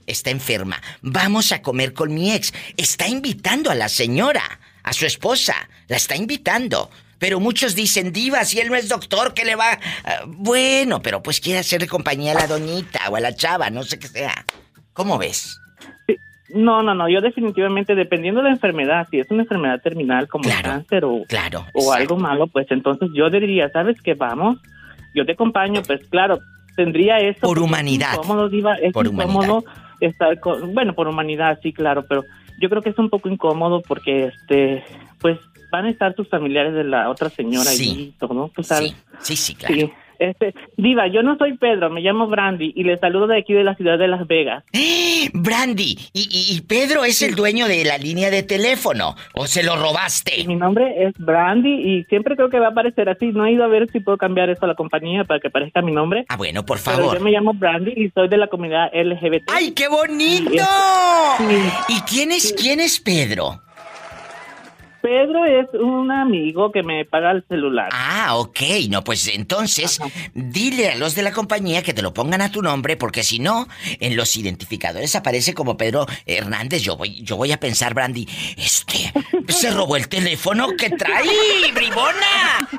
B: Está enferma. Vamos a comer con mi ex. Está invitando a la señora a su esposa, la está invitando. Pero muchos dicen, diva, si él no es doctor, ¿qué le va? Ah, bueno, pero pues quiere hacerle compañía a la doñita o a la chava, no sé qué sea. ¿Cómo ves?
P: No, no, no, yo definitivamente, dependiendo de la enfermedad, si es una enfermedad terminal como cáncer o,
B: claro,
P: o algo malo, pues entonces yo diría, ¿sabes qué? Vamos, yo te acompaño, pues claro, tendría eso.
B: Por humanidad.
P: Es incómodo, Diva, es
B: Por
P: incómodo estar con, bueno, por humanidad, sí, claro, pero yo creo que es un poco incómodo porque, este, pues van a estar tus familiares de la otra señora y todo, ¿tú sabes?
B: Sí, sí, claro.
P: Sí. Este, Diva, yo no soy Pedro, me llamo Brandy y le saludo de aquí de la ciudad de Las Vegas.
B: Brandy, ¿y, y- y Pedro es el dueño de la línea de teléfono? ¿O se lo robaste?
P: Mi nombre es Brandy y siempre creo que va a aparecer así. No he ido a ver si puedo cambiar eso a la compañía para que parezca mi nombre.
B: Ah, bueno, por
P: Pero
B: favor.
P: yo me llamo Brandy y soy de la comunidad LGBT.
B: ¡Ay, qué bonito! ¿Y quién es, quién es Pedro?
P: Pedro es un amigo que me paga el celular.
B: Ah, ok. No, pues entonces, dile a los de la compañía que te lo pongan a tu nombre, porque si no, en los identificadores aparece como Pedro Hernández. Yo voy, yo voy a pensar, Brandy, este, se robó el teléfono que trae, bribona.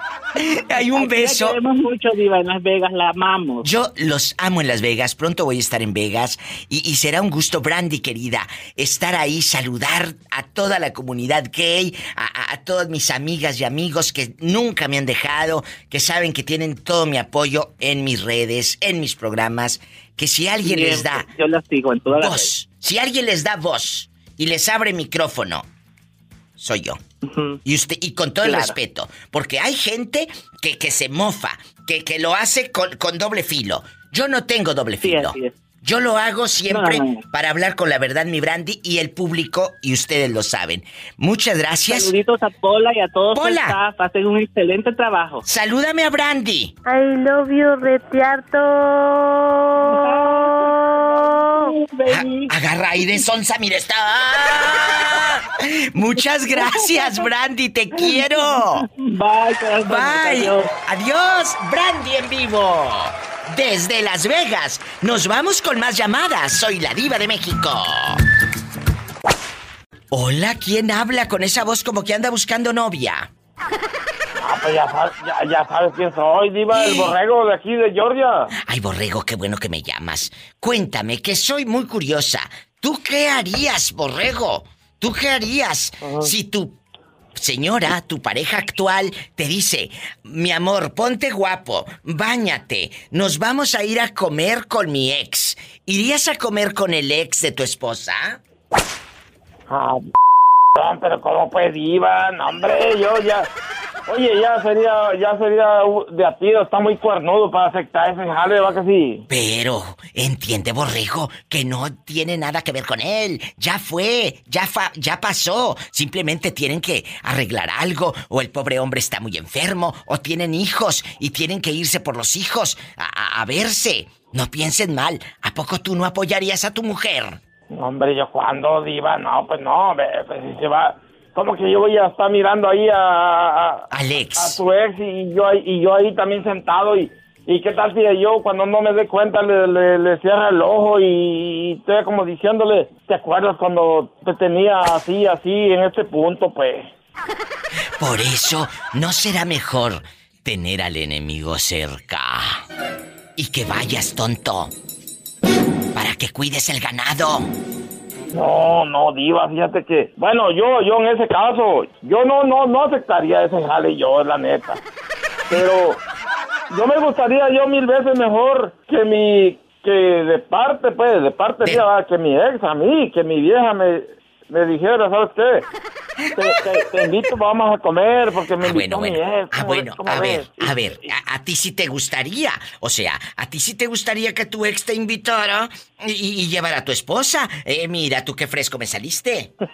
B: Hay un
P: Aquí la
B: beso.
P: queremos mucho, Diva, en Las Vegas, la amamos.
B: Yo los amo en Las Vegas, pronto voy a estar en Vegas y, y será un gusto, Brandy querida, estar ahí, saludar a toda la comunidad gay, a, a- todas mis amigas y amigos que nunca me han dejado, que saben que tienen todo mi apoyo en mis redes, en mis programas, que si alguien les da
P: Yo la sigo en todas las
B: voz, si alguien les da voz y les abre micrófono, soy yo. Y usted, y con todo el respeto, porque hay gente que, que se mofa, que, que lo hace con, con doble filo. Yo no tengo doble filo.
P: así es.
B: Yo lo hago siempre
P: No, no, no.
B: para hablar con la verdad, mi Brandy, y el público, y ustedes lo saben. Muchas gracias.
P: Saluditos a Pola y a todos
B: Pola.
P: Hacen un excelente trabajo.
B: Salúdame a Brandy.
C: I love you, retiarto.
B: Agarra aire, Sonsa, mira, está. ¡Ah! Muchas gracias, Brandy, te quiero.
P: Bye, corazón,
B: Bye.
P: adiós.
B: Adiós, Brandy en vivo. Desde Las Vegas. Nos vamos con más llamadas. Soy la diva de México. Hola, ¿quién habla con esa voz como que anda buscando novia?
I: Ah, pues ya, sabes- ya, ya sabes quién soy, Diva, el borrego de aquí de Georgia.
B: Ay, borrego, qué bueno que me llamas. Cuéntame, que soy muy curiosa. ¿Tú qué harías, borrego? ¿Tú qué harías si tu señora, tu pareja actual, te dice, mi amor, ponte guapo, báñate, nos vamos a ir a comer con mi ex? ¿Irías a comer con el ex de tu esposa?
I: Ah, pero ¿cómo pues, Diva? No, hombre, yo ya... Oye, ya sería, ya sería de a tiro, está muy cuernudo para aceptar ese jale, va que sí.
B: Pero, entiende, borrego, que no tiene nada que ver con él. Ya fue, ya fa- ya pasó. Simplemente tienen que arreglar algo, o el pobre hombre está muy enfermo, o tienen hijos y tienen que irse por los hijos a, a- a verse. No piensen mal. ¿A poco tú no apoyarías a tu mujer?
I: Hombre, yo cuando, Diva, no, pues no, pues si se va... ¿Cómo que yo voy a estar mirando ahí a... a
B: Alex.
I: A tu ex y yo, y yo ahí también sentado y... ¿Y qué tal si yo cuando no me dé cuenta le, le, le cierra el ojo y, y estoy como diciéndole, ¿te acuerdas cuando te tenía así, así, en este punto, pues?
B: Por eso, ¿no será mejor tener al enemigo cerca? Y que vayas, tonto. Para que cuides el ganado.
I: No, no, diva, fíjate que... Bueno, yo, yo en ese caso, yo no, no, no aceptaría ese jale yo, la neta. Pero yo me gustaría yo mil veces mejor que mi... Que de parte, pues, de parte mía, va, que mi ex a mí, que mi vieja me, me dijera, ¿sabes qué? Te, te- te invito, vamos a comer, porque me
B: Ah,
I: invitó
B: bueno,
I: mi
B: bueno.
I: ex.
B: Ah,
I: ¿cómo
B: bueno, a ver,
I: ves?
B: a ver, a, a ti sí te gustaría. O sea, a ti sí te gustaría que tu ex te invitara y, y llevara a tu esposa. Eh, mira, tú qué fresco me saliste.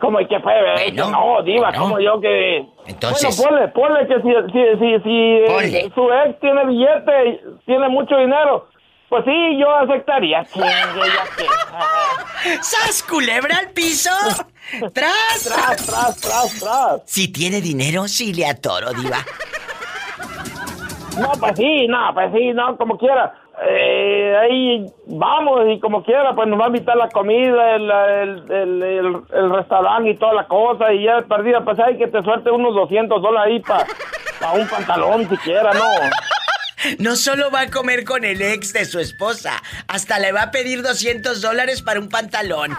I: ¿Cómo y qué fue? eh?
B: Bueno,
I: no, diva,
B: bueno.
I: como yo que...
B: Entonces-
I: Bueno, ponle, ponle que si, si, si, si eh, su ex tiene billete, y tiene mucho dinero, pues sí, yo aceptaría.
B: ¡Sas, culebra al piso! ¡Tras!
I: ¡Tras, tras, tras, tras!
B: Si tiene dinero, sí le atoro, diva.
I: No, pues sí, no, pues sí, no, como quiera. eh, ahí vamos y como quiera, pues nos va a invitar la comida, el, el, el, el- restaurante y toda la cosa y ya perdida, pues hay que te suelte unos 200 dólares ahí para un pantalón siquiera, ¿no?
B: No solo va a comer con el ex de su esposa, hasta le va a pedir 200 dólares para un pantalón.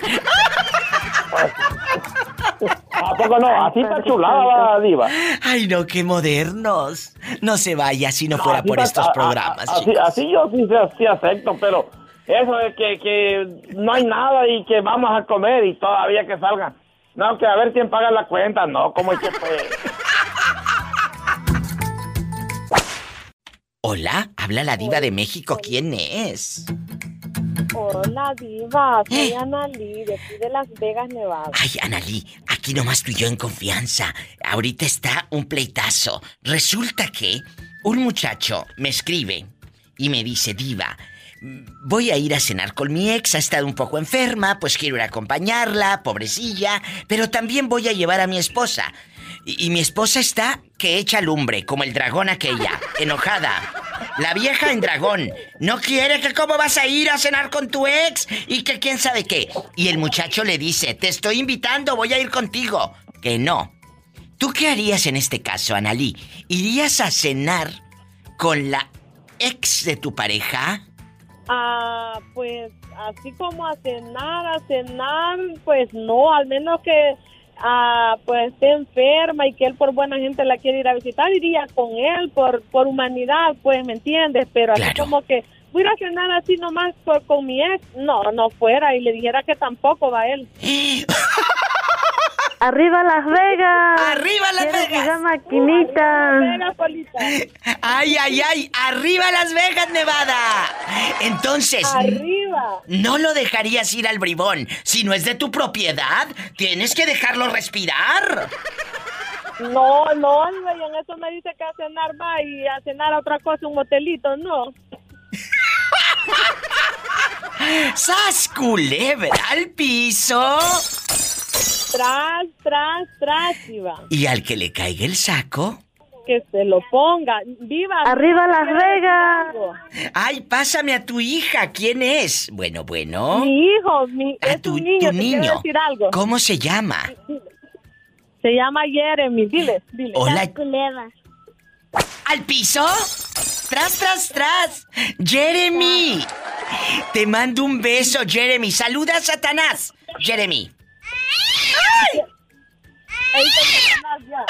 I: ¿A poco no? Así está chulada, va, diva.
B: Ay, no, qué modernos. No se vaya si no fuera por estos programas,
I: así, yo sí, acepto, pero eso de que, que no hay nada y que vamos a comer y todavía que salga. No, que a ver quién paga la cuenta, no, como es que pues...
B: Hola, habla la diva de México. ¿Quién es?
C: Hola, Diva. Soy Analí, de aquí de Las Vegas, Nevada.
B: Ay, Analí, aquí nomás tú y yo en confianza. Ahorita está un pleitazo. Resulta que un muchacho me escribe y me dice, Diva, voy a ir a cenar con mi ex, ha estado un poco enferma, pues quiero ir a acompañarla, pobrecilla, pero también voy a llevar a mi esposa. Y, mi esposa está que echa lumbre, como el dragón aquella, enojada. La vieja en dragón. No quiere que cómo vas a ir a cenar con tu ex y que quién sabe qué. Y el muchacho le dice, te estoy invitando, voy a ir contigo. Que no. ¿Tú qué harías en este caso, Analí? ¿Irías a cenar con la ex de tu pareja?
C: Ah, pues así como a cenar, a cenar, pues no, al menos que ah, pues esté enferma y que él por buena gente la quiere ir a visitar, iría con él por, por humanidad, pues, ¿me entiendes? Pero así como que voy a cenar así nomás por- con mi ex, no, no fuera y le dijera que tampoco va él.
F: ¡Arriba Las Vegas!
B: ¡Arriba Las
F: Quiero
B: Vegas!
F: jugar maquinita!
B: ¡Ay, ay, ay! ¡Arriba Las Vegas, Nevada! Entonces.
C: ¡Arriba!
B: No lo dejarías ir al bribón. Si no es de tu propiedad, tienes que dejarlo respirar.
C: No, no, en eso me dice que a cenar va y a cenar a otra cosa, un hotelito, no.
B: ¡Sas culebra al piso!
C: Tras, tras, tras, Diva.
B: Y al que le caiga el saco.
C: Que se lo ponga. ¡Viva!
F: ¡Arriba Las Vegas!
B: ¡Ay, pásame a tu hija! ¿Quién es? Bueno, bueno.
C: Mi hijo, mi,
B: A
C: es
B: tu,
C: un niño,
B: tu niño.
C: decir algo.
B: ¿Cómo se llama?
C: Se llama Jeremy, dile, dile.
B: Hola. ¿Al piso? ¡Tras, tras, tras! ¡Jeremy! Te mando un beso, Jeremy. ¡Saluda a Satanás! Jeremy.
C: Satanás ya.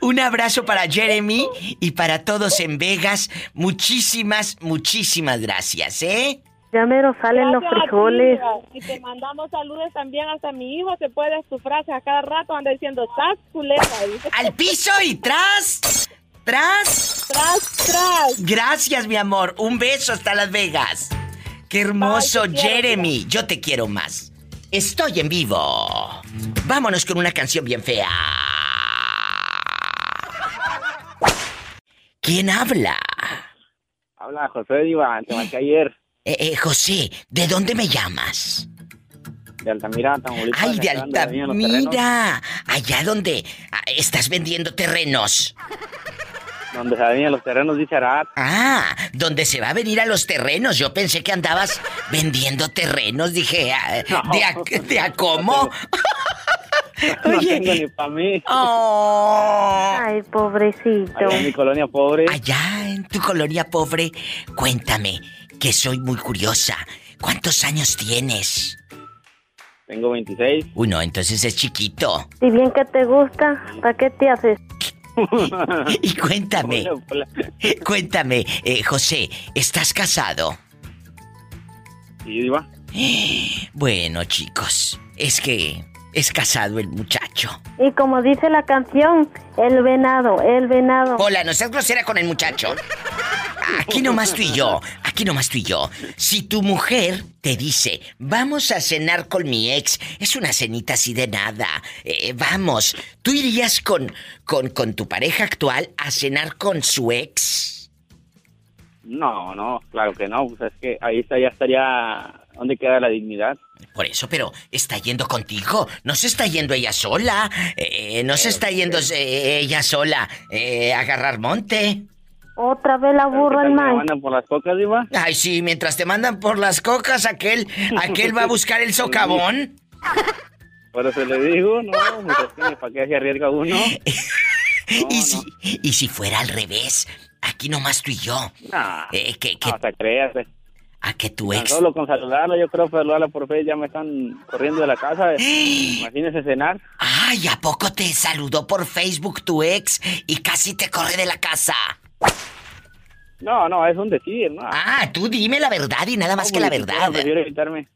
B: Un abrazo para Jeremy y para todos en Vegas. Muchísimas, muchísimas gracias, ¿eh?
F: Ya mero salen los
C: Gracias
F: frijoles.
C: Y te mandamos saludos también hasta mi hijo. Se puede su frase a cada rato anda diciendo ¡Sas, culebra! dice.
B: Al piso y tras. Tras.
C: Tras, tras.
B: Gracias, mi amor. Un beso hasta Las Vegas. Qué hermoso,
C: Ay, quiero,
B: Jeremy. Yo te quiero más. Estoy en vivo. Vámonos con una canción bien fea. ¿Quién habla?
N: Habla José Diva, te marqué ayer
B: Eh, eh, José, ¿de dónde me llamas?
N: de Altamira, Tamaulipas.
B: Ay, de Altamira. Allá donde ah, estás vendiendo terrenos.
N: Donde se venían los terrenos, dice Arat.
B: Ah, donde se va a venir a los terrenos. Yo pensé que andabas vendiendo terrenos. Dije, ah, ¿de, a, de a cómo?
N: No
B: Oye.
N: tengo ni para mí.
B: Oh.
F: Ay, pobrecito.
N: Allá en mi colonia pobre.
B: Allá en tu colonia pobre, cuéntame, que soy muy curiosa. ¿Cuántos años tienes?
N: Tengo 26.
B: Uy, no, entonces es chiquito.
F: Si bien que te gusta, ¿para qué te haces?
B: Y cuéntame, cuéntame, eh, José, ¿estás casado?
N: Sí, Diva.
B: Bueno, chicos, es que es casado el muchacho.
F: Y como dice la canción, el venado, el venado.
B: Hola, no seas grosera con el muchacho. Aquí nomás tú y yo, aquí nomás tú y yo. Si tu mujer te dice, vamos a cenar con mi ex, es una cenita así de nada, eh, vamos, ¿tú irías con, con, con tu pareja actual a cenar con su ex?
N: No, no, claro que no. Pues es que ahí está, ya estaría. ¿Dónde queda la dignidad?
B: Por eso, pero está yendo contigo, no se está yendo ella sola, eh, no se está yendo eh, ella sola a agarrar monte.
F: Otra vez la burro
N: ¿Qué
F: el
N: tal que me
F: man.
N: mandan por las cocas, Diva?
B: Ay, sí, mientras te mandan por las cocas, aquel, aquel va a buscar el socavón.
N: Por eso le digo, no, ¿para qué se arriesga uno?
B: y, si, y si fuera al revés, aquí nomás tú y yo.
N: Nah,
B: Eh, que, que,
N: no te creas. eh.
B: a que tu
N: Tan
B: ex.
N: Solo con saludarla, yo creo que saludarla por fe ya me están corriendo de la casa. Imagínese cenar.
B: Ay, ¿a poco te saludó por Facebook tu ex y casi te corre de la casa?
N: No, no, es un decir, ¿no?
B: Ah, tú dime la verdad y nada más que la verdad.
N: Prefiero evitarme,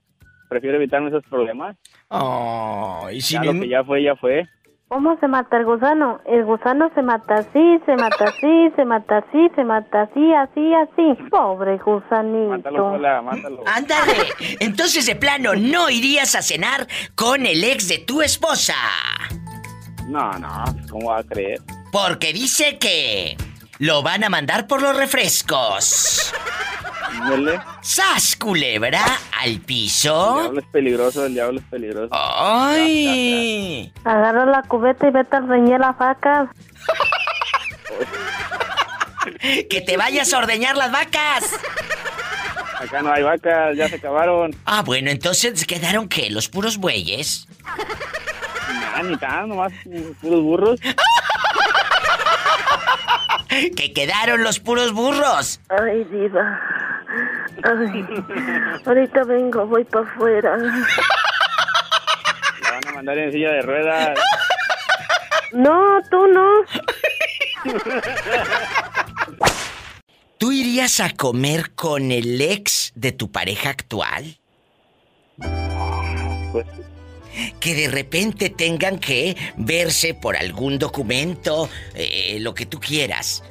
N: prefiero evitarme esos problemas.
B: Ay, si
N: ya lo que ya fue, ya fue.
F: ¿Cómo se mata el gusano? El gusano se mata así, se mata así, se mata así, se mata así, así, así. Pobre gusanito.
N: Mátalo, Pola, mátalo.
B: Ándale. Entonces, de plano, no irías a cenar con el ex de tu esposa.
N: No, no, ¿cómo va a creer?
B: Porque dice que lo van a mandar por los refrescos.
N: Dele.
B: ¡Sas, culebra! Al
N: El
B: piso.
N: diablo es peligroso, el diablo es peligroso.
B: ¡Ay!
F: Agarra la cubeta y vete a reñir las vacas.
B: ¡Que te vayas a ordeñar las vacas!
N: Acá no hay vacas, ya se acabaron.
B: Ah, bueno, entonces quedaron que los puros bueyes.
N: Nah, ni tan, nomás puros burros.
B: Que quedaron los puros burros.
F: Ay, diva. Ay, ahorita vengo, voy para afuera.
N: La van a mandar en silla de ruedas.
F: No, tú no.
B: ¿Tú irías a comer con el ex de tu pareja actual?
N: Pues
B: Que de repente tengan que verse por algún documento, eh, lo que tú quieras.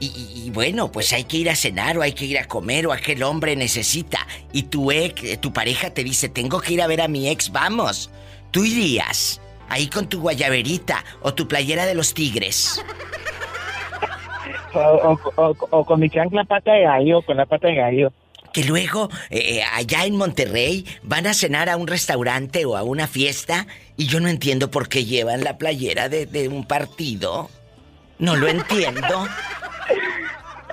B: Y, y- bueno, pues hay que ir a cenar o hay que ir a comer o aquel hombre necesita. Y tu ex, eh, tu pareja te dice, tengo que ir a ver a mi ex, vamos. Tú irías ahí con tu guayaberita o tu playera de los tigres.
L: O, o- o- o con mi chancla pata de gallo, con la pata de gallo.
B: Que luego, eh, allá en Monterrey, van a cenar a un restaurante o a una fiesta y yo no entiendo por qué llevan la playera de, de un partido. No lo entiendo.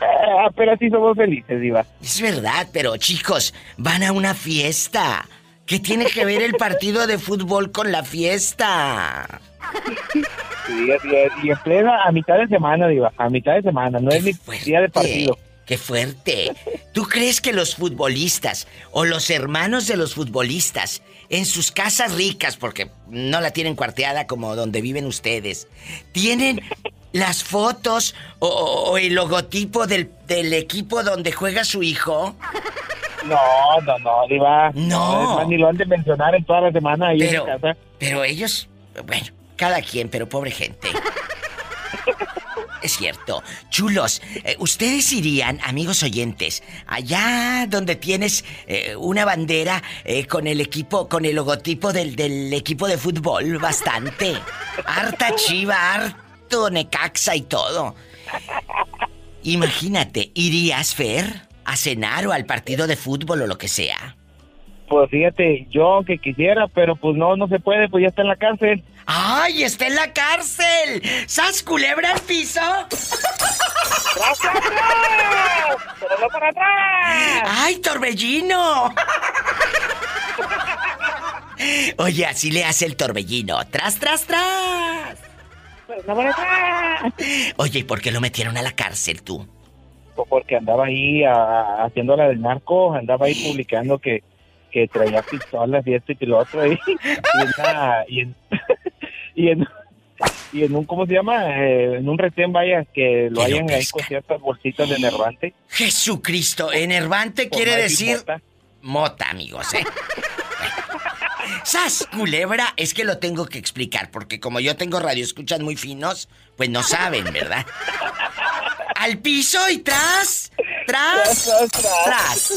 L: Ah, pero sí somos felices, Diva.
B: Es verdad, pero chicos, van a una fiesta. ¿Qué tiene que ver el partido de fútbol con la fiesta?
L: Sí. Y en plena, a mitad de semana, Diva. A mitad de semana, no es ni día de partido.
B: ¡Qué fuerte! ¿Tú crees que los futbolistas o los hermanos de los futbolistas en sus casas ricas, porque no la tienen cuarteada como donde viven ustedes, tienen las fotos o, o el logotipo del, del equipo donde juega su hijo?
L: No, no, no, Diva.
B: No.
L: Más, ni lo han de mencionar en toda la semana ahí
B: Pero,
L: en casa.
B: pero ellos, bueno, cada quien, pero pobre gente. Es cierto. Chulos, eh, ustedes irían, amigos oyentes, allá donde tienes eh, una bandera eh, con el equipo, con el logotipo del, equipo de fútbol, bastante. Harta chiva, harto necaxa y todo. Imagínate, ¿irías, Fer, a cenar o al partido de fútbol o lo que sea?
L: Pues fíjate, yo aunque quisiera, pero pues no, no se puede, pues ya está en la cárcel.
B: ¡Ay, está en la cárcel! ¿Sas culebra al piso?
L: ¡Pero no para atrás!
B: ¡Ay, torbellino! Oye, así le hace el torbellino. ¡Tras, tras, tras!
L: ¡Pero no para atrás!
B: Oye, ¿y por qué lo metieron a la cárcel tú?
L: Pues porque andaba ahí a- haciendo la del narco, andaba ahí publicando que, que traía pistolas y esto y lo otro ahí. Y y en, y en, y en un, ¿cómo se llama? Eh, en un retén, vaya, que lo hayan ahí con ciertas bolsitas de nervante.
B: Jesucristo, enervante
L: Por
B: quiere
L: decir
B: decir mota. amigos, ¿eh? ¡Sas, culebra! Es que lo tengo que explicar, porque como yo tengo radio escuchas muy finos, pues no saben, ¿verdad? ¡Al piso y tras! ¡Tras! ¡Tras!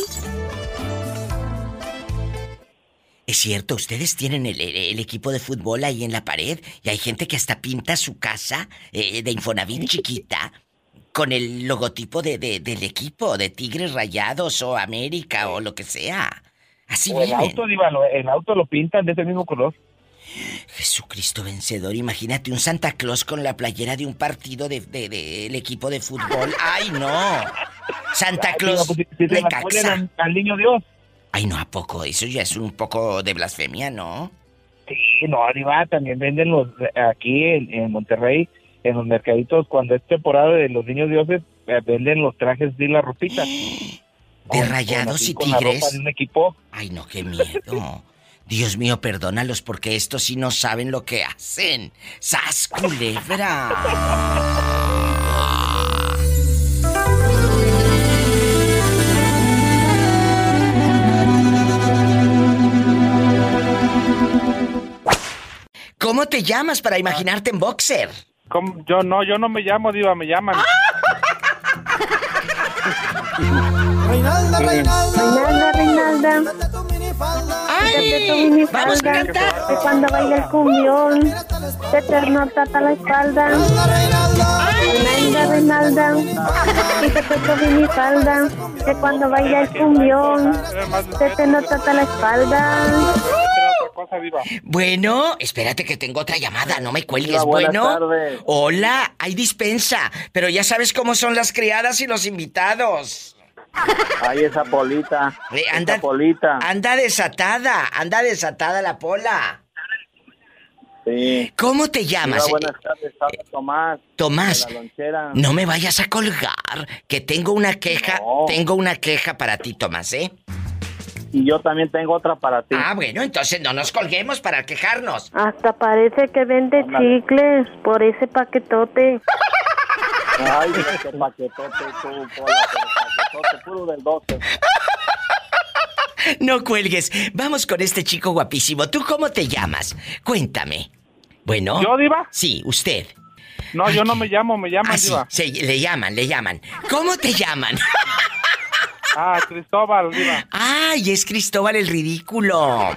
B: Es cierto, ustedes tienen el, el- el equipo de fútbol ahí en la pared y hay gente que hasta pinta su casa eh, de Infonavit chiquita con el logotipo de, de- del equipo, de Tigres Rayados o América o lo que sea. Así
L: O el
B: viven.
L: auto, Diva, el auto lo pintan de ese mismo color.
B: Jesucristo vencedor, imagínate un Santa Claus con la playera de un partido del de, equipo de fútbol. ¡Ay, no! Santa
N: Ay,
B: Claus
N: diva, pues, si- si al niño Dios.
B: Ay, no, ¿a poco? Eso ya es un poco de blasfemia, ¿no?
N: Sí, no, arriba también venden los, aquí en, en Monterrey, en los mercaditos, cuando es temporada de los niños dioses, eh, venden los trajes de la ropita.
B: De rayados y
N: con la ropa
B: tigres.
N: de un equipo.
B: Ay, no, qué miedo. Dios mío, perdónalos porque estos sí no saben lo que hacen. ¡Sas, culebra! ¿Cómo te llamas para imaginarte en boxer?
Q: ¿Cómo? Yo no, yo no me llamo Diva, me llaman.
F: Reinalda, Reinalda. Reinalda, Quítate tu minifalda. Que cuando baila el cumbión, se te nota la espalda. Reinalda, Reinalda. Quítate tu minifalda. Que cuando baila el cumbión, se te nota la espalda.
Q: Otra cosa, Diva.
B: Bueno, espérate que tengo otra llamada, no me cuelgues.
N: Buenas
B: bueno,
N: tardes.
B: hola, hay dispensa, pero ya sabes cómo son las criadas y los invitados.
N: Ahí esa polita.
B: Eh, anda,
N: esa polita.
B: anda desatada, anda desatada la pola.
N: Sí.
B: ¿Cómo te llamas?
N: Diva, buenas tardes, habla Tomás.
B: Tomás,
N: de la lonchera.
B: no me vayas a colgar, que tengo una queja, tengo una queja para ti, Tomás, ¿eh?
N: Y yo también tengo otra para ti.
B: Ah, bueno, entonces no nos colguemos para quejarnos.
F: Hasta parece que vende chicles por ese paquetote.
N: Ay, qué paquetote tú, Pola, paquetote puro del 12.
B: No cuelgues. Vamos con este chico guapísimo. ¿Tú cómo te llamas? Cuéntame. Bueno.
Q: ¿Yo, Diva?
B: Sí, usted.
Q: No, yo no me llamo, me llaman
B: Ah, sí,
Q: Diva.
B: se- le llaman, le llaman. ¿Cómo te llaman?
Q: Ah, Cristóbal, Diva.
B: ¡Ay, es Cristóbal el ridículo!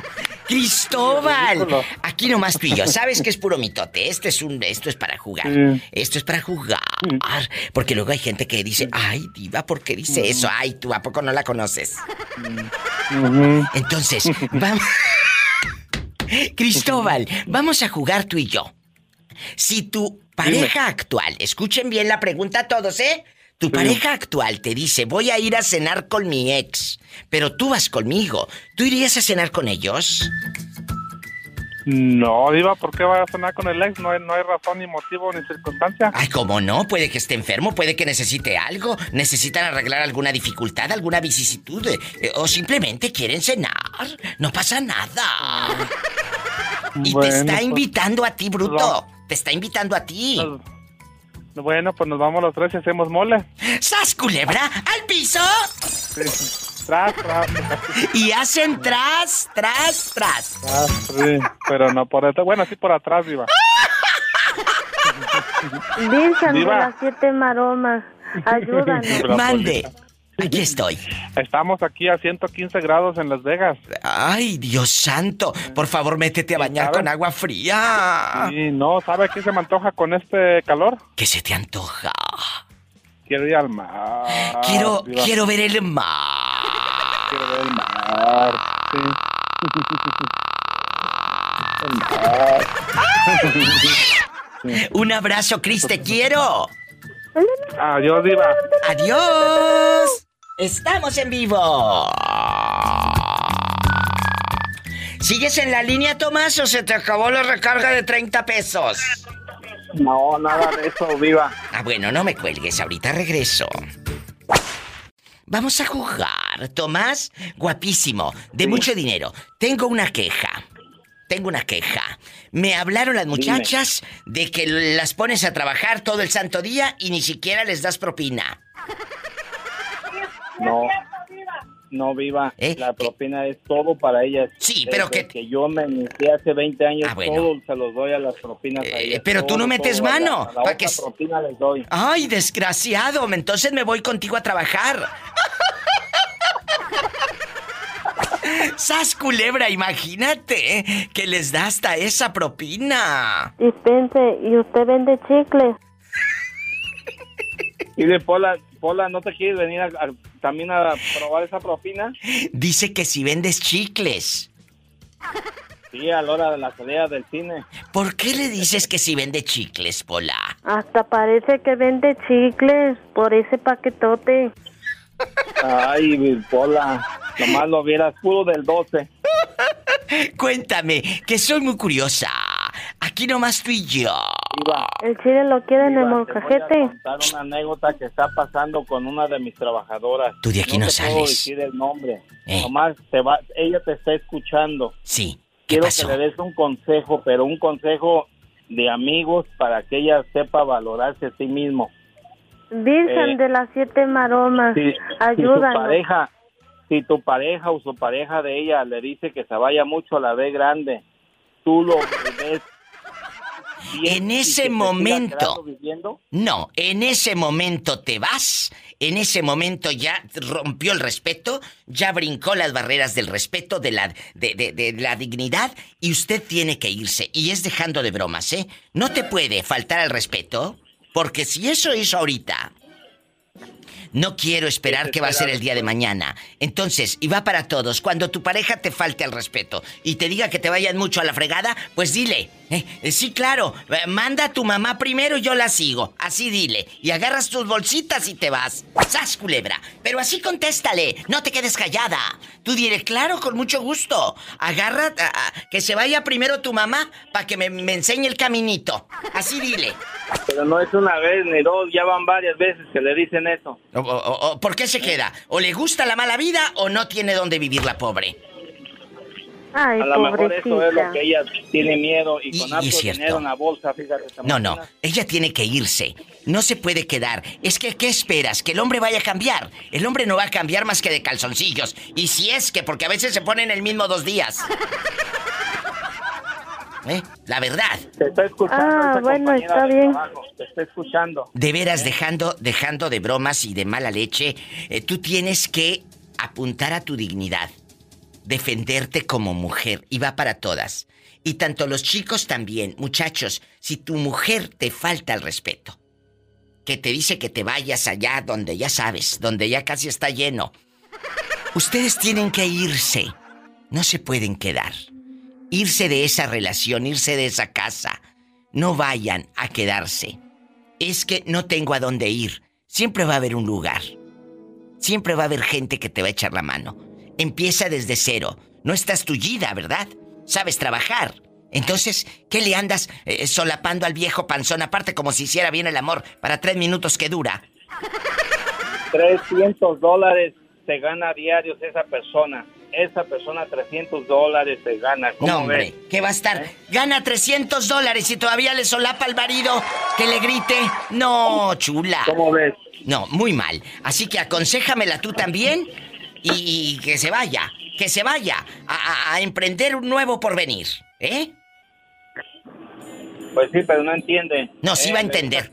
B: ¡Cristóbal!
Q: ridículo.
B: Aquí nomás tú y yo. Sabes que es puro mitote. Este es un, esto es para jugar.
Q: Sí.
B: Esto es para jugar. Porque luego hay gente que dice, ay, diva, ¿por qué dice eso? Ay, tú, ¿a poco no la conoces? Entonces, vamos... Cristóbal, vamos a jugar tú y yo. Si tu pareja actual, escuchen bien la pregunta a todos, ¿eh? Tu pareja actual te dice, voy a ir a cenar con mi ex, pero tú vas conmigo. ¿Tú irías a cenar con ellos?
Q: No, Diva, ¿por qué va a cenar con el ex? No hay, no hay razón, ni motivo, ni circunstancia.
B: Ay, ¿cómo no? Puede que esté enfermo, puede que necesite algo, necesitan arreglar alguna dificultad, alguna vicisitud, eh, eh, o simplemente quieren cenar. No pasa nada. Y
Q: Bueno,
B: te está
Q: pues,
B: invitando a ti, bruto.
Q: no.
B: Te está invitando a ti.
Q: Bueno, pues nos vamos los tres y hacemos mole.
B: ¡Sas, culebra! ¡Al piso!
Q: Tras, tras,
B: Y hacen tras, tras, tras.
Q: tras, sí, pero no por detrás. Bueno, sí por atrás, Diva.
F: Virgen de
Q: Diva.
F: las siete maromas, ayúdanos.
B: Mande. Aquí estoy.
Q: Estamos aquí a 115 grados en Las Vegas.
B: Ay, Dios santo. Por favor, métete a bañar con agua fría.
Q: Y no, ¿sabe qué se me antoja con este calor?
B: ¿Qué se te antoja?
Q: Quiero ir al mar.
B: quiero, quiero ver el mar.
Q: Quiero ver el mar. Sí. El mar.
B: Un abrazo, Cris, te quiero.
Q: Adiós, Diva.
B: Adiós. Estamos en vivo. ¿Sigues en la línea, Tomás, o se te acabó la recarga de 30 pesos?
N: No, nada de eso, viva.
B: Ah, bueno, no me cuelgues, ahorita regreso. Vamos a jugar, Tomás, guapísimo, de mucho dinero. Tengo una queja. Tengo una queja. Me hablaron las muchachas de que las pones a trabajar todo el santo día y ni siquiera les das propina.
N: No. No, viva.
B: ¿Eh?
N: La propina es todo para ellas.
B: Sí, pero
N: Desde
B: que-
N: yo me inicié hace 20 años,
B: Ah, bueno.
N: todo se los doy a las propinas a ellas.
B: pero tú
N: Todo,
B: no metes
N: todo, a la-
B: mano,
N: A la,
B: que s-
N: propina les doy.
B: Ay, desgraciado, entonces me voy contigo a trabajar. Sas culebra, imagínate ¿eh? que les da hasta esa propina.
F: Dispense, ¿y usted vende chicles?
N: Y de Pola, Pola, ¿no te quieres venir a- a- también a probar esa propina?
B: Dice que si vendes chicles.
N: Sí, a la hora de la salida del cine.
B: ¿Por qué le dices que si vende chicles, Pola?
F: Hasta parece que vende chicles por ese paquetote.
N: Ay, Pola, nomás lo vieras puro del 12.
B: Cuéntame, que soy muy curiosa. Aquí nomás tú y yo.
F: El chile lo quiere en el molcajete.
N: contar una anécdota que está pasando con una de mis trabajadoras.
B: Tú de aquí no
N: te puedo
B: sales.
N: decir el nombre.
B: Eh.
N: Nomás te va, ella te está escuchando.
B: Sí. ¿Qué
N: Quiero
B: pasó?
N: que le des un consejo, pero un consejo de amigos para que ella sepa valorarse a sí mismo.
F: Virgen
N: Eh,
F: de las siete maromas,
N: Si, si su
F: ayúdanos.
N: pareja, si tu pareja o su pareja de ella le dice que se vaya mucho a la B grande, tú lo ves.
B: En ese momento. No, en ese momento te vas, en ese momento ya rompió el respeto, ya brincó las barreras del respeto, de la, de, de- de la dignidad, y usted tiene que irse. Y es dejando de bromas, ¿eh? No te puede faltar al respeto, porque si eso hizo ahorita, no quiero esperar que va a ser el día de mañana. Entonces, y va para todos, cuando tu pareja te falte al respeto y te diga que te vayan mucho a la fregada, pues dile, eh, eh, sí, claro, eh, manda a tu mamá primero y yo la sigo. Así dile. Y agarras tus bolsitas y te vas. ¡Sas, culebra! Pero así contéstale, no te quedes callada. Tú dile, claro, con mucho gusto. Agarra, a- a- que se vaya primero tu mamá para que me, me enseñe el caminito. Así dile.
N: Pero no es una vez ni dos, ya van varias veces que le dicen eso.
B: O- o- o- ¿Por qué se queda? ¿O le gusta la mala vida o no tiene dónde vivir la pobre?
F: Ay,
N: a lo mejor eso es lo que ella tiene miedo y,
B: Y-
N: con
B: cierto.
N: dinero en la bolsa, fíjate. ¿te
B: No, no, ella tiene que irse. No se puede quedar. Es que, ¿qué esperas? ¿Que el hombre vaya a cambiar? El hombre no va a cambiar más que de calzoncillos. Y si es que, porque a veces se ponen el mismo dos días. ¿Eh? La verdad.
N: Te está escuchando
F: Ah,
N: esa
F: bueno, está
N: de
F: bien.
N: trabajo, Te está escuchando.
B: De veras, dejando, dejando de bromas y de mala leche, eh, tú tienes que apuntar a tu dignidad, defenderte como mujer, y va para todas. Y tanto los chicos también, muchachos, si tu mujer te falta el respeto, que te dice que te vayas allá donde ya sabes, donde ya casi está lleno, ustedes tienen que irse, no se pueden quedar. Irse de esa relación, irse de esa casa. No vayan a quedarse. Es que no tengo a dónde ir. Siempre va a haber un lugar. Siempre va a haber gente que te va a echar la mano. Empieza desde cero. No estás tullida, ¿verdad? Sabes trabajar. Entonces, ¿qué le andas eh, solapando al viejo panzón aparte como si hiciera bien el amor para tres minutos que dura?
N: 300 dólares se gana diarios esa persona. Esa persona 300 dólares se gana. ¿Cómo
B: No, hombre,
N: ves?
B: ¿qué va a estar? Gana 300 dólares y todavía le solapa al marido que le grite. No, chula.
N: ¿Cómo ves?
B: No, muy mal. Así que aconséjamela tú también y, y que se vaya, que se vaya a, a- a emprender un nuevo porvenir, ¿eh?
N: Pues sí, pero no entiende.
B: No, sí
N: Eh,
B: va a entender.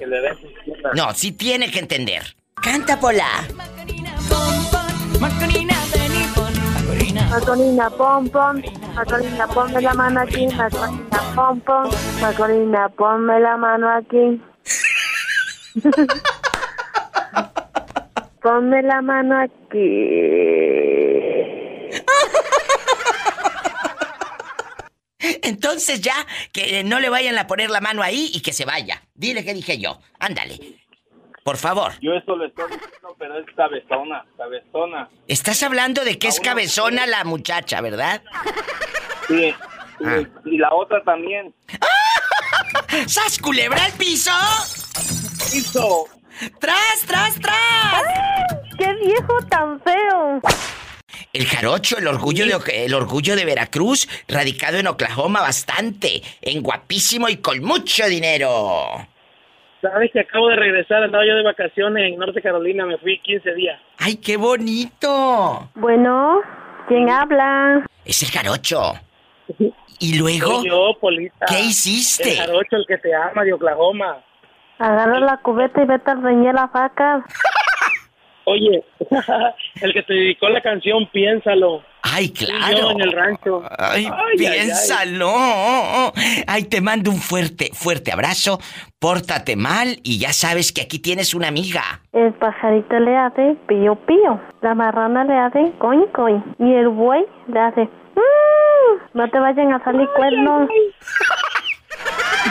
B: No, sí tiene que entender. Canta, Pola.
F: Macorina, pom, pom. Macorina, ponme la mano aquí. Macorina, pom, pom. Macorina, ponme la mano aquí. ponme la mano aquí.
B: Entonces ya, que no le vayan a poner la mano ahí y que se vaya. Dile que dije yo. Ándale. Por favor.
N: Yo eso le estoy diciendo, pero es cabezona, cabezona.
B: Estás hablando de que es cabezona la muchacha, ¿verdad?
N: Sí.
B: Ah.
N: Y la otra también.
B: ¡Sas culebra al piso!
N: ¡Piso!
B: ¡Tras, tras, tras!
F: ¡Qué viejo tan feo!
B: El jarocho, el orgullo, de, el orgullo de Veracruz, radicado en Oklahoma bastante, en guapísimo y con mucho dinero.
L: Sabes que acabo de regresar, andaba yo de vacaciones en Norte Carolina, me fui 15 días.
B: ¡Ay, qué bonito!
F: Bueno, ¿quién habla?
B: Es el jarocho. ¿Y luego?
L: Soy yo, Polita.
B: ¿Qué hiciste?
L: El jarocho, el que te ama de Oklahoma.
F: Agarra la cubeta y vete a reñir las vacas.
L: Oye, el que te dedicó la canción, piénsalo.
B: ¡Ay, claro!
L: yo en el rancho.
B: Ay,
L: Ay, ay,
B: piénsalo. Ay, te mando un fuerte, fuerte abrazo. Pórtate mal y ya sabes que aquí tienes una amiga.
F: El pajarito le hace pío pío. La marrana le hace coin coin. Y el buey le hace... "Mm". No te vayan a salir cuernos.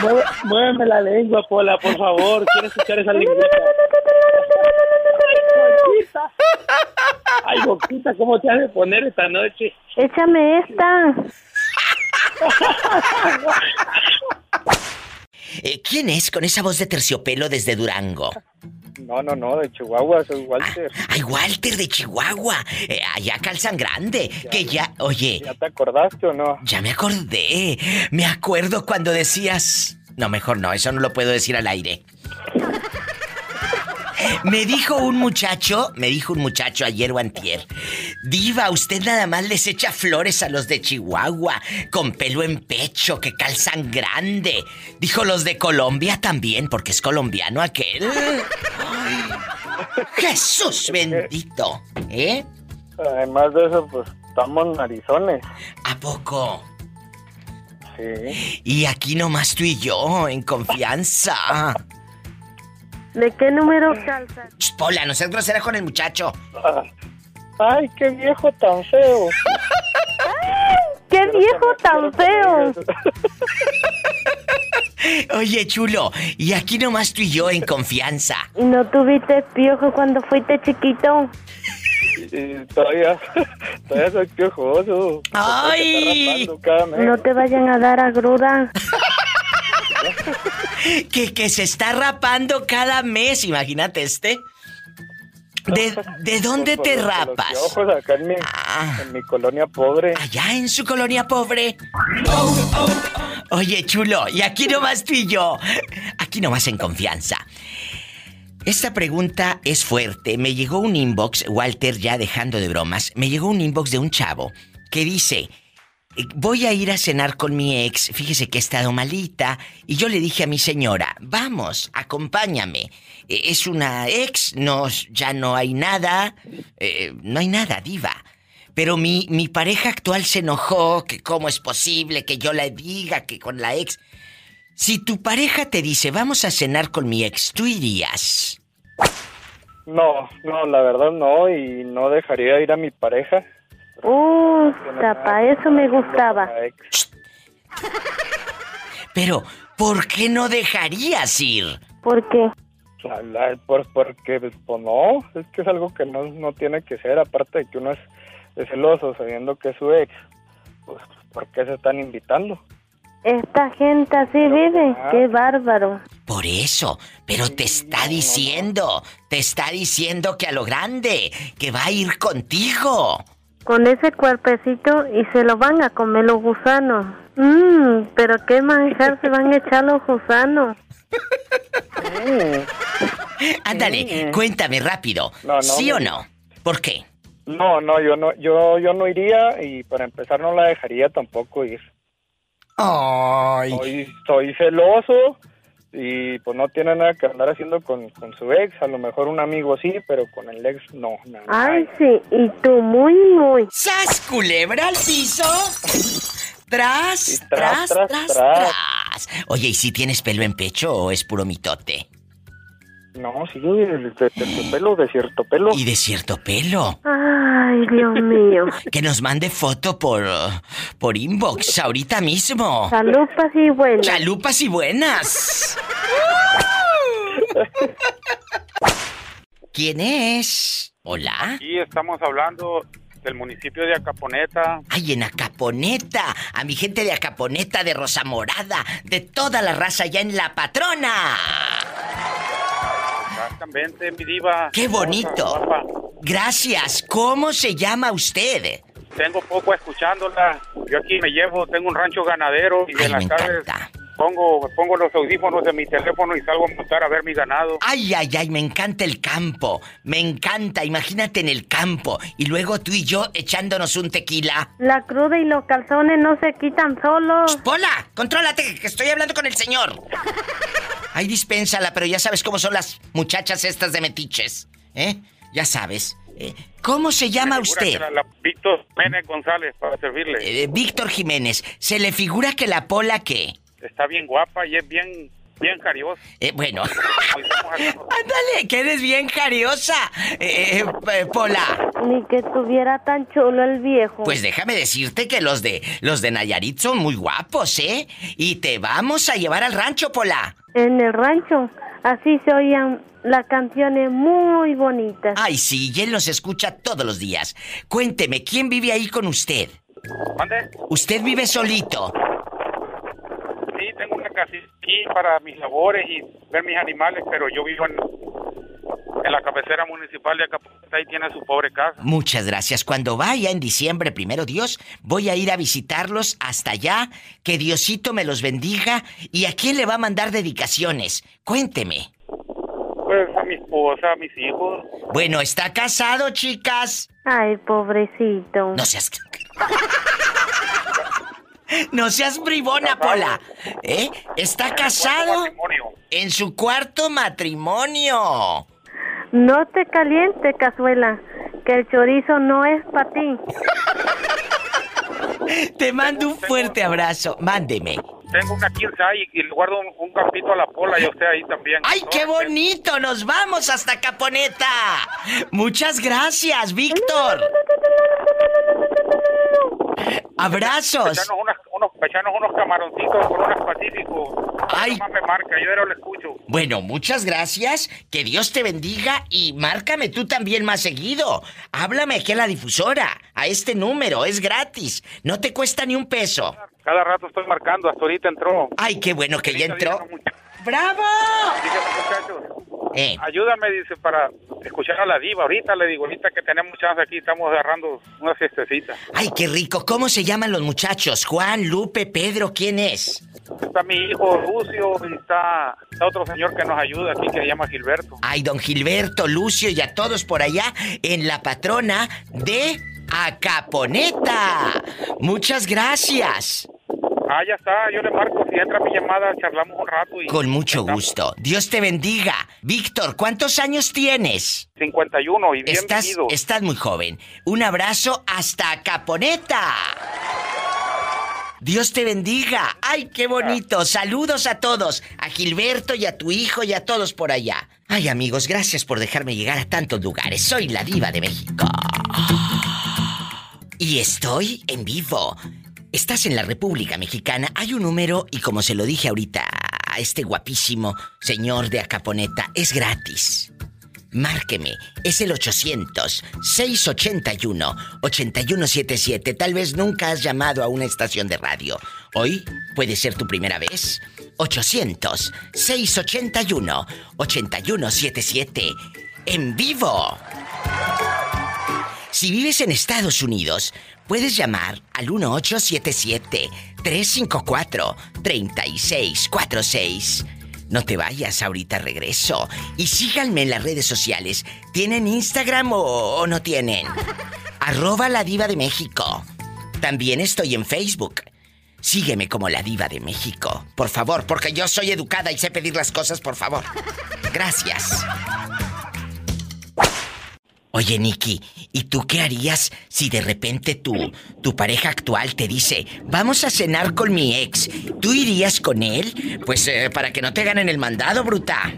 H: Mué- Muéveme la lengua, Pola, por favor. Quiero escuchar esa lengüita. Ay, boquita, ¿cómo te has de poner esta noche?
F: Échame esta.
B: Eh, ¿Quién es con esa voz de terciopelo desde Durango?
R: No, no, no, de Chihuahua, soy Walter.
B: Ay, Walter de Chihuahua. Eh, allá calzan grande. que ya, oye,
R: ¿Ya te acordaste o no?
B: ya me acordé. Me acuerdo cuando decías... No, mejor no, eso no lo puedo decir al aire. Me dijo un muchacho, me dijo un muchacho ayer o antier, Diva, usted nada más les echa flores a los de Chihuahua, con pelo en pecho, que calzan grande. Dijo los de Colombia también, porque es colombiano aquel. Ay, Jesús bendito, ¿eh?
R: Además de eso, pues estamos narizones.
B: ¿A poco?
R: Sí.
B: Y aquí nomás tú y yo, en confianza.
F: ¿De qué número calzas?
B: Ch, Pola, no seas grosera con el muchacho.
R: Ay, qué viejo tan feo.
F: ¡Qué viejo tan feo!
B: Oye, chulo, y aquí nomás tú y yo en confianza.
F: ¿Y no tuviste piojo cuando fuiste chiquito?
R: Y todavía, todavía soy piojoso.
B: ¡Ay!
R: Cada mes.
F: No te vayan a dar agruda.
B: Que, que se está rapando cada mes, imagínate este. ¿De, de dónde
R: Por
B: te
R: los- los
B: rapas?
R: acá en mi, en mi colonia pobre.
B: Allá en su colonia pobre. Oye, chulo, y aquí nomás tú y yo. Aquí nomás en confianza. Esta pregunta es fuerte. Me llegó un inbox, Walter, ya dejando de bromas, me llegó un inbox de un chavo que dice, voy a ir a cenar con mi ex, fíjese que he estado malita, y yo le dije a mi señora, vamos, acompáñame. Eh, Es una ex, no, ya no hay nada, eh, no hay nada, diva. Pero mi, mi pareja actual se enojó, que cómo es posible que yo le diga que con la ex... Si tu pareja te dice, vamos a cenar con mi ex, ¿tú irías?
R: No, no, la verdad no, y no dejaría ir a mi pareja.
F: Uh, para eso me gustaba.
B: Pero, ¿por qué no dejarías ir?
F: ¿Por qué?
R: Por, porque, pues, pues, no, es que es algo que no, no tiene que ser, aparte de que uno es, es celoso sabiendo que es su ex, pues, ¿por qué se están invitando?
F: Esta gente así vive. Qué bárbaro.
B: Por eso, pero te está diciendo, te está diciendo que a lo grande, que va a ir contigo.
F: Con ese cuerpecito y se lo van a comer los gusanos. Mmm, pero qué manjar se van a echar los gusanos.
B: Ándale, cuéntame rápido.
R: No, no,
B: ¿Sí o no? ¿Por qué?
R: No, no, yo no, yo, yo no iría y para empezar no la dejaría tampoco ir.
B: Ay.
R: Soy, soy celoso y pues no tiene nada que andar haciendo con, con su ex, a lo mejor un amigo sí, pero con el ex no. nada.
F: Ay, sí, y tú muy, muy.
B: ¡Sas, culebra al piso! Tras,
R: tras,
B: tras,
R: tras,
B: tras,
R: tras.
B: tras. Oye, ¿y si tienes pelo en pecho o es puro mitote?
R: No, sí, de, de- de pelo, de cierto pelo.
B: Y de cierto pelo.
F: Ay, Dios mío.
B: Que nos mande foto por, por inbox ahorita mismo.
F: Chalupas y buenas.
B: Chalupas y buenas. ¿Quién es? Hola.
Q: Aquí estamos hablando del municipio de Acaponeta.
B: Ay, en Acaponeta. A mi gente de Acaponeta, de Rosa Morada, de toda la raza ya en La Patrona.
Q: Exactamente, mi diva.
B: ¡Qué bonito! Gracias. ¿Cómo se llama usted?
Q: Tengo poco escuchándola. Yo aquí me llevo, tengo un rancho ganadero y en las tardes pongo, pongo los audífonos de mi teléfono y salgo a montar a ver mi ganado.
B: Ay, ay, ay, me encanta el campo. Me encanta, imagínate en el campo. Y luego tú y yo echándonos un tequila.
F: La cruda y los calzones no se quitan solos.
B: ¡Pola! ¡Contrólate, que estoy hablando con el señor! Ay, dispénsala, pero ya sabes cómo son las muchachas estas de metiches. ¿Eh? Ya sabes. Eh, ¿Cómo se llama usted?
Q: que la- la Víctor Jiménez González para servirle.
B: Eh, Víctor Jiménez. ¿Se le figura que la Pola qué?
Q: Está bien guapa y es bien, bien cariosa.
B: Eh, bueno. Ándale, que eres bien jariosa, eh, eh, eh, Pola.
F: Ni que estuviera tan chulo el viejo.
B: Pues déjame decirte que los de los de Nayarit son muy guapos, ¿eh? Y te vamos a llevar al rancho, Pola.
F: En el rancho, así se oían las canciones muy bonitas.
B: Ay, sí, y él nos escucha todos los días. Cuénteme, ¿quién vive ahí con usted?
Q: ¿Mande?
B: ¿Usted vive solito?
Q: Sí, tengo una casita aquí para mis labores y ver mis animales, pero yo vivo en, en la cabecera municipal de Acapulco y tiene su pobre casa.
B: Muchas gracias. Cuando vaya en diciembre, primero Dios, voy a ir a visitarlos hasta allá. Que Diosito me los bendiga. ¿Y a quién le va a mandar dedicaciones? Cuénteme.
Q: Pues a mi esposa, a mis hijos.
B: Bueno, ¿está casado, chicas?
F: Ay, pobrecito.
B: No seas... No seas bribona, Pola. ¿Eh? ¿Está casado? En su cuarto matrimonio.
F: No te caliente, cazuela, que el chorizo no es para ti.
B: Te mando un fuerte abrazo. Mándeme.
Q: Tengo una 15 ahí y le guardo un, un campito a la pola y a usted ahí también.
B: ¡Ay, qué bonito! ¡Nos vamos hasta Caponeta! Muchas gracias, Víctor. Abrazos.
Q: Echarnos, unas- unos, echarnos unos camaroncitos con unas pacíficos.
B: Ay.
Q: Me marca, yo lo escucho.
B: Bueno, muchas gracias. Que Dios te bendiga y márcame tú también más seguido. Háblame aquí a la difusora, a este número, es gratis. No te cuesta ni un peso.
Q: Cada rato estoy marcando, hasta ahorita entró.
B: Ay, qué bueno que ya entró. ¡Bravo!
Q: Dígame, muchachos.
B: Eh.
Q: Ayúdame, dice, para escuchar a la diva. Ahorita le digo, ahorita que tenemos chance aquí, estamos agarrando una fiestecita.
B: Ay, qué rico. ¿Cómo se llaman los muchachos? Juan, Lupe, Pedro, ¿quién es?
Q: Está mi hijo Lucio y está, está otro señor que nos ayuda aquí que se llama Gilberto.
B: Ay, don Gilberto, Lucio y a todos por allá en la patrona de Acaponeta. Muchas gracias.
Q: Ah, ya está, yo le marco, si entra mi llamada, charlamos un rato y...
B: Con mucho gusto. Dios te bendiga. Víctor, ¿cuántos años tienes?
Q: 51 y bien
B: Estás,
Q: vivido.
B: estás muy joven. Un abrazo hasta Caponeta. Dios te bendiga. Ay, qué bonito. Saludos a todos. A Gilberto y a tu hijo y a todos por allá. Ay, amigos, gracias por dejarme llegar a tantos lugares. Soy la diva de México. Y estoy en vivo. Estás en la República Mexicana. Hay un número y como se lo dije ahorita a este guapísimo señor de Acaponeta, es gratis. Márqueme, es el 800-681-8177. Tal vez nunca has llamado a una estación de radio. Hoy puede ser tu primera vez. 800-681-8177. En vivo. Si vives en Estados Unidos, puedes llamar al 1877-354-3646. No te vayas, ahorita regreso. Y síganme en las redes sociales. ¿Tienen Instagram o, o no tienen? Arroba la diva de México. También estoy en Facebook. Sígueme como la diva de México. Por favor, porque yo soy educada y sé pedir las cosas, por favor. Gracias. Oye, Nicky, ¿y tú qué harías si de repente tu, tu pareja actual te dice, vamos a cenar con mi ex? ¿Tú irías con él? Pues eh, para que no te ganen el mandado, bruta.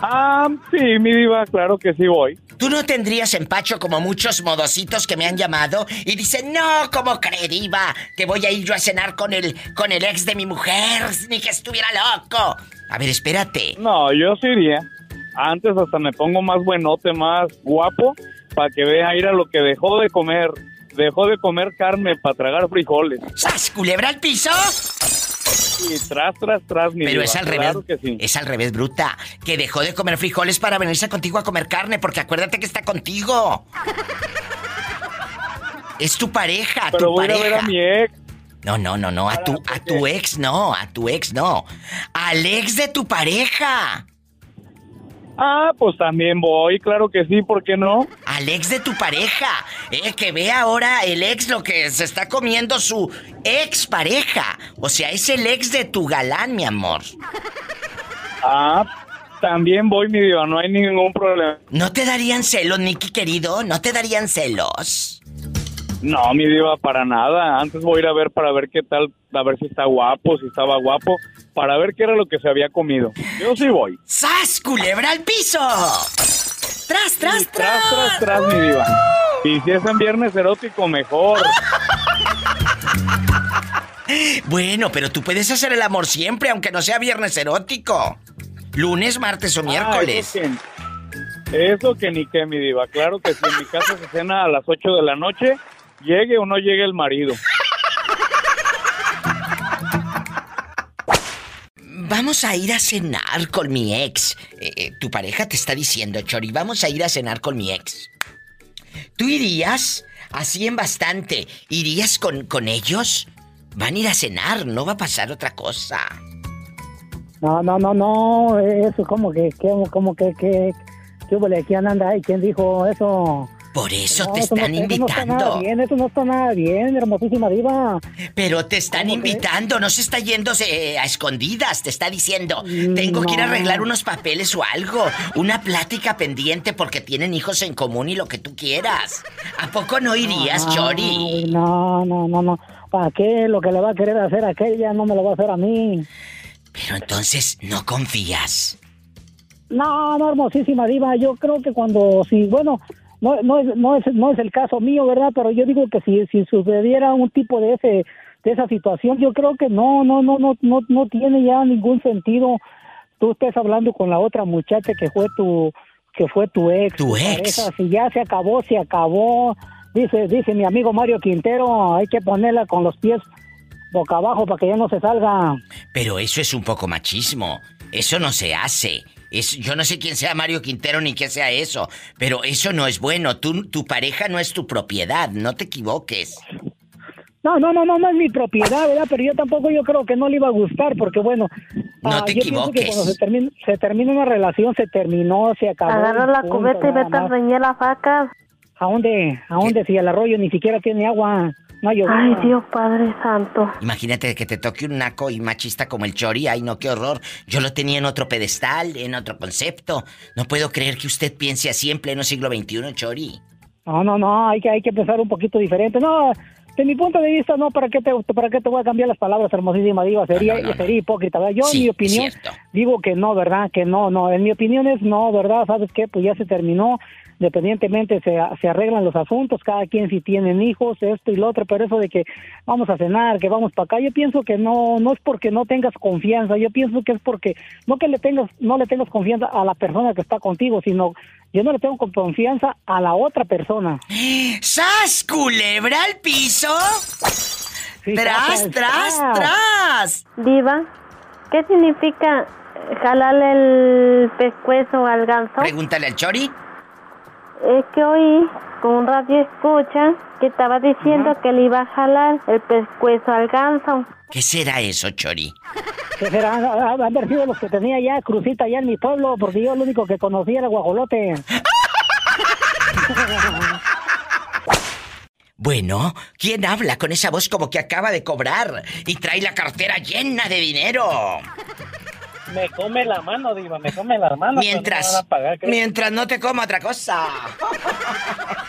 S: Ah, sí, mi diva, claro que sí voy.
B: ¿Tú no tendrías empacho como muchos modositos que me han llamado y dicen, no, ¿cómo cree, diva? Que voy a ir yo a cenar con el, con el ex de mi mujer, ni que estuviera loco. A ver, espérate.
S: No, yo sí iría. Antes hasta me pongo más buenote, más guapo, para que vea ir a lo que dejó de comer. Dejó de comer carne para tragar frijoles.
B: ¡Sas, culebra al piso!
S: Y tras, tras, tras, mi
B: Pero
S: diva,
B: es al
S: claro
B: revés.
S: sí.
B: Es al revés, bruta. Que dejó de comer frijoles para venirse contigo a comer carne, porque acuérdate que está contigo. Es tu pareja,
S: Pero
B: tu
S: voy a ir a
B: pareja.
S: ver a mi ex.
B: No, no, no, no, a tu, a tu ex no, a tu ex no. Al ex de tu pareja.
S: Ah, pues también voy, claro que sí, ¿por qué no?
B: Al ex de tu pareja. Eh, que vea ahora el ex lo que se está comiendo su ex pareja. O sea, es el ex de tu galán, mi amor.
S: Ah, también voy, mi diva, no hay ningún problema.
B: ¿No te darían celos, Nicky querido? ¿No te darían celos?
S: No, mi diva, para nada. Antes voy a ir a ver para ver qué tal, a ver si está guapo, si estaba guapo, para ver qué era lo que se había comido. Yo sí voy.
B: ¡Sas, culebra al piso! Tras, tras,
S: Y tras, tras, tras, mi diva. Y si es en viernes erótico, mejor.
B: Bueno, pero tú puedes hacer el amor siempre, aunque no sea viernes erótico. Lunes, martes o miércoles.
S: Ah, eso, que, eso que ni que, mi diva. Claro que si en mi casa se cena a las 8 de la noche, llegue o no llegue el marido.
B: Vamos a ir a cenar con mi ex. Eh, eh, tu pareja te está diciendo, Chori, vamos a ir a cenar con mi ex. ¿Tú irías? Así en bastante. ¿Irías con, con ellos? Van a ir a cenar, no va a pasar otra cosa.
T: No, no, no, no, eso como que, como que. ¿Quién anda? ¿Quién dijo eso?
B: Por eso
T: No,
B: te
T: eso no-
B: están
T: eso no está nada
B: invitando.
T: bien, eso no está nada bien, hermosísima diva.
B: Pero te están invitando, no se está yéndose eh, a escondidas, te está diciendo, tengo que ir a arreglar unos papeles o algo, una plática pendiente porque tienen hijos en común y lo que tú quieras. ¿A poco no irías,
T: Ay,
B: Chori?
T: No, no, no, no. ¿Para qué? Lo que le va a querer hacer a aquella no me lo va a hacer a mí.
B: Pero entonces no confías.
T: No, no, hermosísima diva. Yo creo que cuando, si, bueno, no, no, es, no, es, no es el caso mío, ¿verdad? Pero yo digo que si, si sucediera un tipo de ese de esa situación, yo creo que no, no, no, no, no, no tiene ya ningún sentido. Tú estés hablando con la otra muchacha que fue tu, que fue tu ex.
B: Tu ex.
T: pareja. Si ya se acabó, se acabó. Dice, dice mi amigo Mario Quintero, hay que ponerla con los pies boca abajo para que ya no se salga.
B: Pero eso es un poco machismo. Eso no se hace. Es, yo no sé quién sea Mario Quintero ni qué sea eso, pero eso no es bueno. Tú, tu pareja no es tu propiedad, no te equivoques.
T: No, no, no, no, no es mi propiedad, ¿verdad? Pero yo tampoco yo creo que no le iba a gustar porque, bueno...
B: No
T: ah,
B: te
T: yo pienso que
B: equivoques.
T: cuando se termina, se termina una relación, se terminó, se acabó.
F: Agarra la
T: punto,
F: cubeta y vete a las vacas.
T: ¿A dónde? ¿A dónde? Si el arroyo ni siquiera tiene agua. No hay
F: Ay, Dios Padre Santo.
B: Imagínate que te toque un naco y machista como el Chori. Ay, no, qué horror. Yo lo tenía en otro pedestal, en otro concepto. No puedo creer que usted piense así en pleno siglo XXI, Chori.
T: No, no, no, hay que, hay que pensar un poquito diferente. No, de mi punto de vista, no, ¿para qué te, para qué te voy a cambiar las palabras, hermosísima diva? Sería,
B: No, no, no, no.
T: sería hipócrita, ¿verdad? Yo,
B: Sí,
T: en mi
B: es
T: opinión, digo que no, ¿verdad? Que no, no. En mi opinión es no, ¿verdad? ¿Sabes qué? Pues ya se terminó. Independientemente se, se arreglan los asuntos, cada quien si tienen hijos, esto y lo otro, pero eso de que vamos a cenar, que vamos para acá, yo pienso que no, no es porque no tengas confianza, yo pienso que es porque no que le tengas, no le tengas confianza a la persona que está contigo, sino yo no le tengo confianza a la otra persona.
B: ¡Sas, culebra al piso! ¡Tras,
F: tras,
B: tras,
F: tras.
B: tras!
F: Diva, ¿qué significa jalarle el pescuezo al ganso?
B: Pregúntale al Chori.
F: Es que oí con un radio escucha que estaba diciendo que le iba a jalar el pescuezo al ganso.
B: ¿Qué será eso, Chori?
T: que serán a- a- haber sido los que tenía ya crucita allá en mi pueblo, porque yo lo único que conocía era guajolote.
B: Bueno, ¿quién habla con esa voz como que acaba de cobrar y trae la cartera llena de dinero?
L: Me come la mano, Diva, me come la mano. pero no
B: Mientras,
L: pagar,
B: mientras no te coma otra cosa.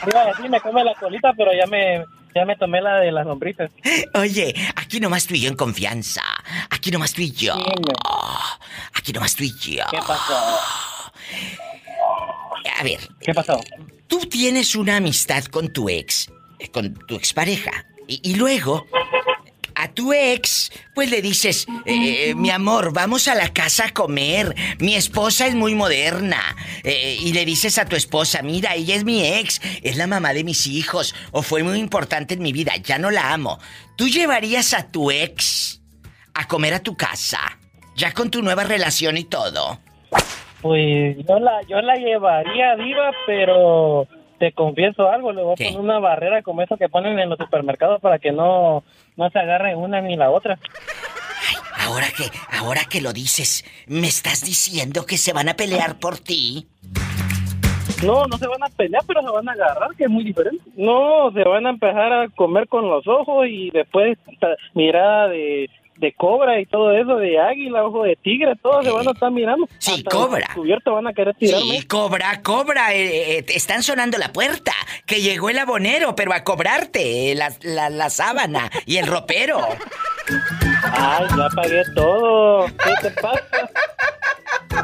L: Iba a decir, me come la colita, pero ya me, ya me tomé la de las lombrices.
B: Oye, aquí nomás tú y yo en confianza. Aquí nomás tú y yo. Aquí nomás tú y yo.
L: ¿Qué pasó?
B: A ver.
L: ¿Qué pasó?
B: Tú tienes una amistad con tu ex, eh, con tu expareja. Y, y luego, a tu ex, pues le dices, eh, mi amor, vamos a la casa a comer. Mi esposa es muy moderna. Eh, y le dices a tu esposa, mira, ella es mi ex, es la mamá de mis hijos, o fue muy importante en mi vida, ya no la amo. ¿Tú llevarías a tu ex a comer a tu casa? Ya con tu nueva relación y todo.
L: Pues yo la, yo la llevaría, Diva, pero te confieso algo, le voy a
B: ¿Qué?
L: poner una barrera como esa que ponen en los supermercados para que no, no se agarre una ni la otra.
B: Ahora que, ahora que lo dices, ¿me estás diciendo que se van a pelear por ti?
L: No, no se van a pelear, pero se van a agarrar, que es muy diferente. No, se van a empezar a comer con los ojos y después mirada de, de cobra y todo eso, de águila, ojo de tigre, todos se van a estar mirando.
B: Sí,
L: Hasta
B: cobra.
L: descubierto van a querer tirarme.
B: Sí, cobra, cobra. eh, eh, te están sonando la puerta. Que llegó el abonero, pero a cobrarte eh, la, la- la sábana y el ropero.
L: Ay, ya pagué todo. ¿Qué te pasa?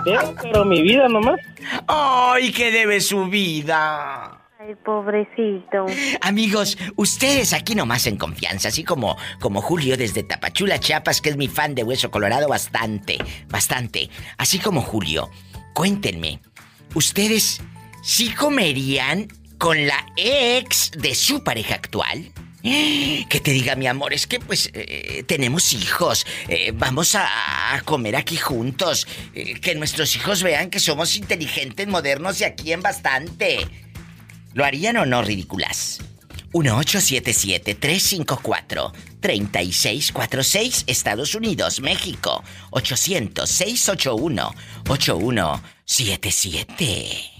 L: Debo, pero mi vida nomás.
B: ¡Ay, que debe su vida!
F: Ay, pobrecito.
B: Amigos, ustedes aquí nomás en confianza, así como, como Julio desde Tapachula, Chiapas, que es mi fan de Hueso Colorado bastante, bastante. Así como Julio, cuéntenme, ¿ustedes sí comerían con la ex de su pareja actual? Que te diga, mi amor, es que pues eh, tenemos hijos, eh, vamos a, comer aquí juntos, eh, que nuestros hijos vean que somos inteligentes, modernos y aquí en bastante. ¿Lo harían o no, ridículas? 1877-354-3646, Estados Unidos, México. 800-681-8177.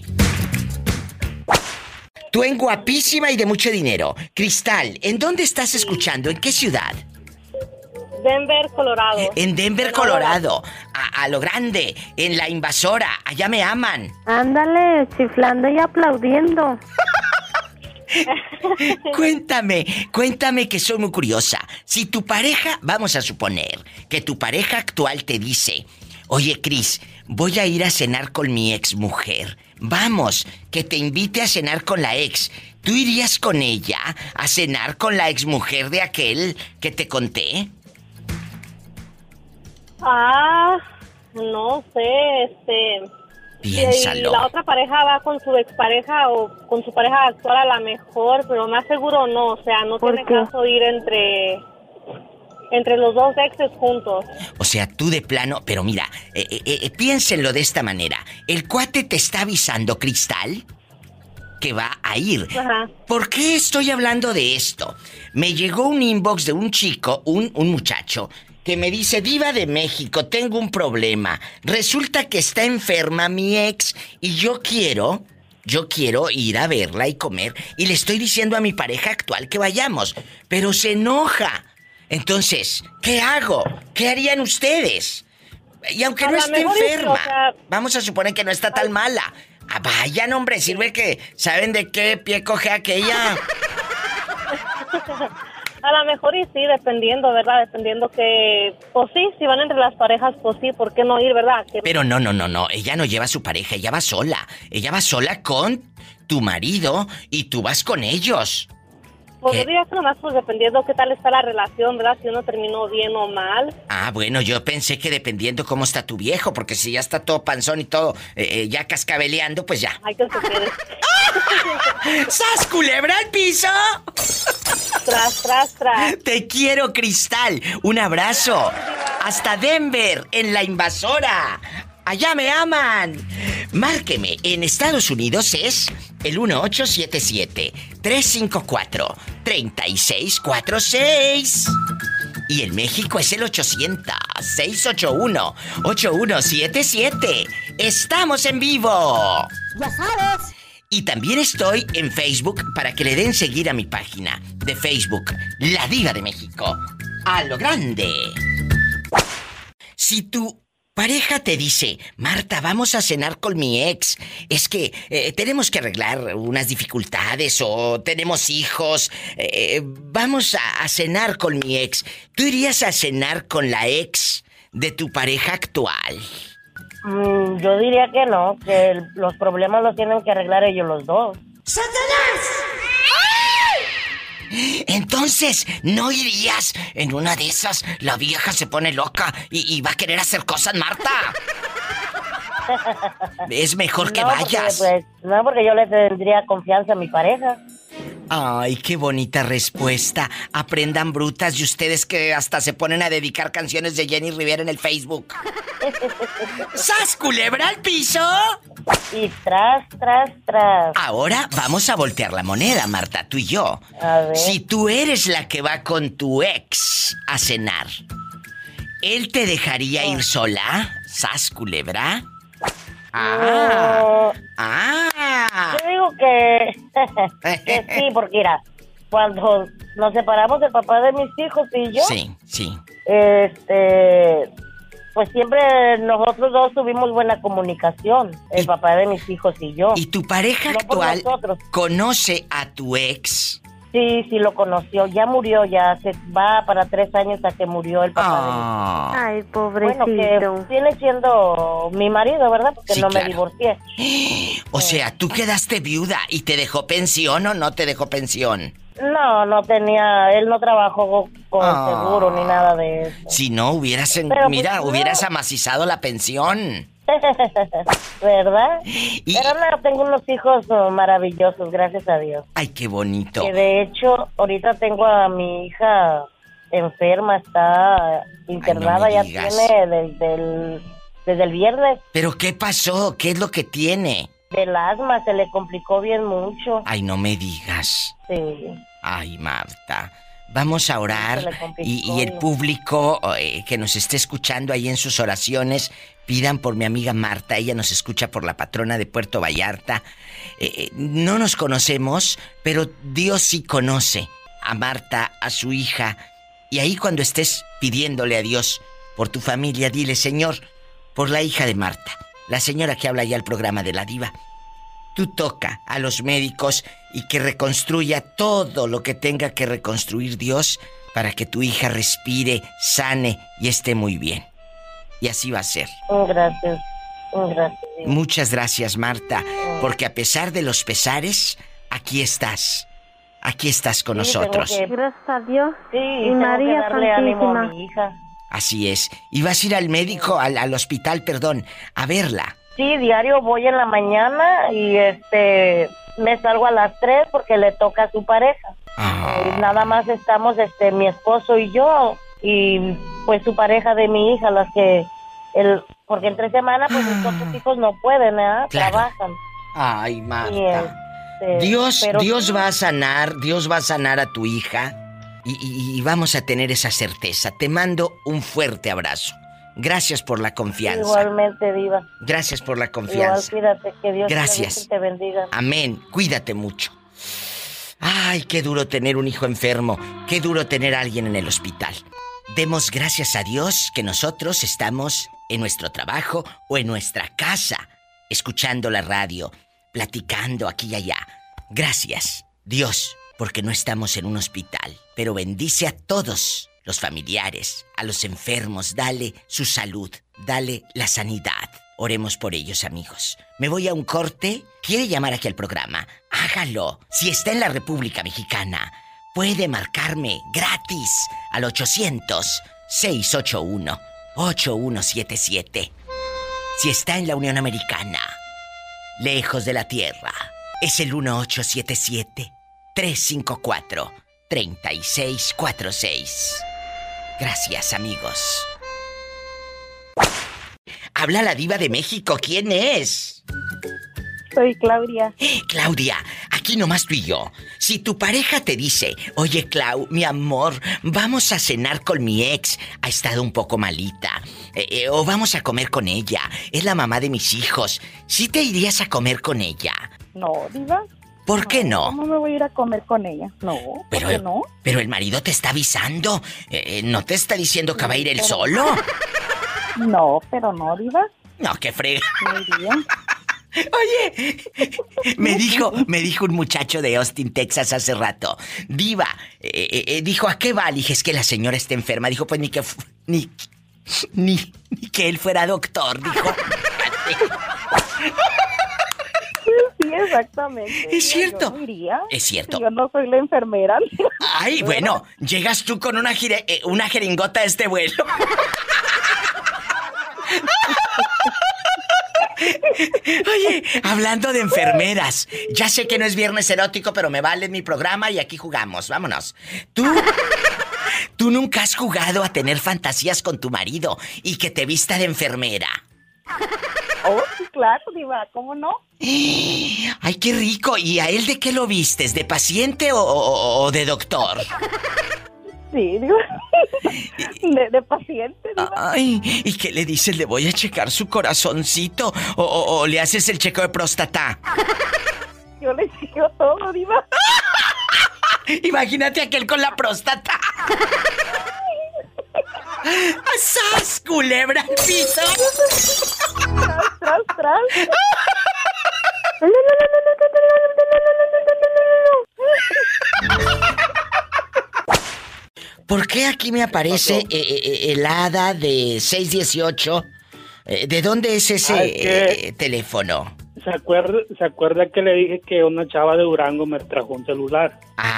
B: Tú en guapísima y de mucho dinero. Cristal, ¿en dónde estás escuchando? ¿En qué ciudad?
C: Denver, Colorado.
B: En Denver, Colorado. A, a lo grande, en la invasora. Allá me aman.
F: Ándale, chiflando y aplaudiendo.
B: Cuéntame, cuéntame que soy muy curiosa. Si tu pareja, vamos a suponer que tu pareja actual te dice, oye Cris, voy a ir a cenar con mi ex mujer. Vamos, que te invite a cenar con la ex. ¿Tú irías con ella a cenar con la ex mujer de aquel que te conté?
C: Ah, no sé, este...
B: Piénsalo.
C: Si la otra pareja va con su expareja o con su pareja actual a la mejor, pero más seguro no, o sea, no tiene caso ir entre entre los dos exes juntos.
B: O sea, tú de plano, pero mira, eh, eh, eh, piénsenlo de esta manera. El cuate te está avisando, Cristal, que va a ir.
C: Ajá.
B: ¿Por qué estoy hablando de esto? Me llegó un inbox de un chico, un, un muchacho, que me dice, Diva de México, tengo un problema. Resulta que está enferma mi ex y yo quiero, yo quiero ir a verla y comer. Y le estoy diciendo a mi pareja actual que vayamos, pero se enoja. Entonces, ¿qué hago? ¿Qué harían ustedes? Y aunque
C: A
B: no esté
C: es
B: enferma,
C: o sea-
B: vamos a suponer que no está tan mala. Ah, vayan, hombre, sirve que saben de qué pie coge aquella.
C: A lo mejor y sí, dependiendo, ¿verdad? Dependiendo que, pues sí, si van entre las parejas, pues sí, ¿por qué no ir, verdad?
B: Pero no, no, no, no. Ella no lleva su pareja, ella va sola. Ella va sola con tu marido y tú vas con ellos.
C: Diría que nomás, pues dependiendo qué tal está la relación, ¿verdad? Si uno terminó bien o mal.
B: Ah, bueno, yo pensé que dependiendo cómo está tu viejo, porque si ya está todo panzón y todo, eh, eh, ya cascabeleando, pues ya.
C: Hay que se.
B: ¡Sas, culebra al piso!
C: Tras, tras, tras.
B: Te quiero, Cristal. Un abrazo. Hasta Denver, en la invasora. Allá me aman. Márqueme. En Estados Unidos es el 1877-354-3646. Y en México es el 800-681-8177. Estamos en vivo.
U: Ya sabes.
B: Y también estoy en Facebook para que le den seguir a mi página de Facebook, La Diva de México. A lo grande. Si tu pareja te dice, Marta, vamos a cenar con mi ex, es que eh, tenemos que arreglar unas dificultades o tenemos hijos, eh, vamos a, a cenar con mi ex, ¿tú irías a cenar con la ex de tu pareja actual?
U: Mm, yo diría que no, que el- los problemas los tienen que arreglar ellos los dos.
B: Entonces, ¿no irías en una de esas? La vieja se pone loca y, y va a querer hacer cosas, Marta. Es mejor que
U: No, porque,
B: vayas.
U: pues, no, porque yo le tendría confianza a mi pareja.
B: Ay, qué bonita respuesta. Aprendan brutas y ustedes que hasta se ponen a dedicar canciones de Jenny Rivera en el Facebook. ¡Sas, culebra al piso!
U: Y tras, tras, tras.
B: Ahora vamos a voltear la moneda, Marta, tú y yo.
U: A ver.
B: Si tú eres la que va con tu ex a cenar, ¿él te dejaría ir sola? ¿Sas, culebra? Ah. Ah.
U: Yo digo que, que sí, porque mira, cuando nos separamos el papá de mis hijos y yo,
B: Sí, sí.
U: este, pues siempre nosotros dos tuvimos buena comunicación, el papá de mis hijos y yo.
B: ¿Y tu pareja
U: No
B: actual conoce a tu ex?
U: Sí, sí lo conoció. Ya murió, ya se va para tres años a que murió el papá
B: Ah.
U: de mi
F: Ay,
U: Bueno,
F: pobrecito.
U: que viene siendo mi marido, ¿verdad? Porque
B: Sí,
U: no
B: claro.
U: me divorcié.
B: O sea, tú quedaste viuda y te dejó pensión o no te dejó pensión.
U: No, no tenía, él no trabajó con
B: Ah.
U: seguro ni nada de eso.
B: Si no, hubieras, en-
U: pues,
B: mira,
U: no.
B: hubieras amacizado la pensión.
U: ¿Verdad? Pero no, tengo unos hijos oh, maravillosos, gracias a Dios.
B: Ay, qué bonito.
U: Que de hecho, ahorita tengo a mi hija enferma, está internada, ya tiene desde el, desde el viernes.
B: ¿Pero qué pasó? ¿Qué es lo que tiene?
U: Del asma se le complicó bien mucho.
B: Ay, no me digas.
U: Sí.
B: Ay, Marta. Vamos a orar y, y el público eh, que nos esté escuchando ahí en sus oraciones, pidan por mi amiga Marta, ella nos escucha por la patrona de Puerto Vallarta. Eh, eh, no nos conocemos, pero Dios sí conoce a Marta, a su hija. Y ahí cuando estés pidiéndole a Dios por tu familia, dile, Señor, por la hija de Marta, la señora que habla ya al programa de la diva. Tú toca a los médicos y que reconstruya todo lo que tenga que reconstruir Dios para que tu hija respire, sane y esté muy bien. Y así va a ser.
U: Oh, Gracias. Oh, Gracias.
B: Muchas gracias, Marta, porque a pesar de los pesares, aquí estás. Aquí estás con
U: Sí, tengo
B: nosotros.
U: que-
F: Gracias a Dios.
U: Sí,
F: y
U: tengo
F: María
U: que darle ánimo a
F: Santísima.
U: mi hija.
B: Así es. Y vas a ir al médico, al, al hospital, perdón, a verla.
U: Sí, diario voy en la mañana y este me salgo a las 3 porque le toca a su pareja. Y nada más estamos este mi esposo y yo y pues su pareja de mi hija las que el porque entre semana pues mis otros hijos no pueden, ¿eh?
B: Claro.
U: Trabajan.
B: Ay, Marta.
U: este,
B: Dios,
U: pero
B: Dios va a sanar, Dios va a sanar a tu hija y, y- y vamos a tener esa certeza. Te mando un fuerte abrazo. Gracias por la confianza.
U: Igualmente, diva.
B: Gracias por la
U: Igual
B: confianza.
U: cuídate, que Dios
B: Gracias.
U: te bendiga.
B: Amén. Cuídate mucho. Ay, qué duro tener un hijo enfermo. Qué duro tener a alguien en el hospital. Demos gracias a Dios que nosotros estamos en nuestro trabajo o en nuestra casa, escuchando la radio, platicando aquí y allá. Gracias, Dios, porque no estamos en un hospital. Pero bendice a todos los familiares, a los enfermos. Dale su salud, dale la sanidad. Oremos por ellos, amigos. Me voy a un corte. ¿Quiere llamar aquí al programa? Hágalo. Si está en la República Mexicana, puede marcarme gratis al 800-681-8177. Si está en la Unión Americana, lejos de la Tierra, es el 1877-354-3646. Gracias, amigos. Habla la diva de México. ¿Quién es?
V: Soy Claudia.
B: Claudia, aquí nomás tú y yo. Si tu pareja te dice, oye Clau, mi amor, vamos a cenar con mi ex, ha estado un poco malita, eh, eh, o vamos a comer con ella, es la mamá de mis hijos, ¿sí te irías a comer con ella?
V: No, diva.
B: ¿Por qué no?
V: ¿Cómo me voy a ir a comer con ella? No, ¿por
B: Pero,
V: qué no?
B: pero el marido te está avisando, eh, eh, no te está diciendo que va a ir él
V: Pero-
B: solo.
V: No, pero no, diva.
B: No, qué frega. Oye, me dijo, me dijo un muchacho de Austin, Texas hace rato. Diva, eh, eh, eh, dijo, ¿a qué va? Le dije, es que la señora está enferma. Dijo, pues ni que ni, ni, ni que él fuera doctor, dijo.
V: Sí, exactamente.
B: Es cierto.
V: Yo no iría.
B: Es cierto.
V: Yo no soy la enfermera.
B: Ay, bueno, llegas tú con una, eh, una jeringota a este vuelo. Oye, hablando de enfermeras, ya sé que no es viernes erótico, pero me vale mi programa y aquí jugamos. Vámonos. Tú. Tú nunca has jugado a tener fantasías con tu marido y que te vista de enfermera.
V: Oh, sí, claro, diva. ¿Cómo no?
B: Ay, qué rico. ¿Y a él de qué lo vistes? ¿De paciente o, o- o de doctor?
V: Sí. De, de paciente, diva.
B: Ay, ¿y qué le dices? ¿Le voy a checar su corazoncito? ¿O, o- o le haces el checo de próstata?
V: Yo le sigo todo, diva.
B: Imagínate aquel con la próstata. ¡Sas, culebra al piso!
V: Tras, tras, tras.
B: ¿Por qué aquí me aparece eh, eh, eh, el hada de 618? Eh, ¿De dónde es ese
L: Ah, que-
B: eh, teléfono?
L: ¿Se acuerda, ¿Se acuerda que le dije que una chava de Durango me trajo un celular?
B: Ah,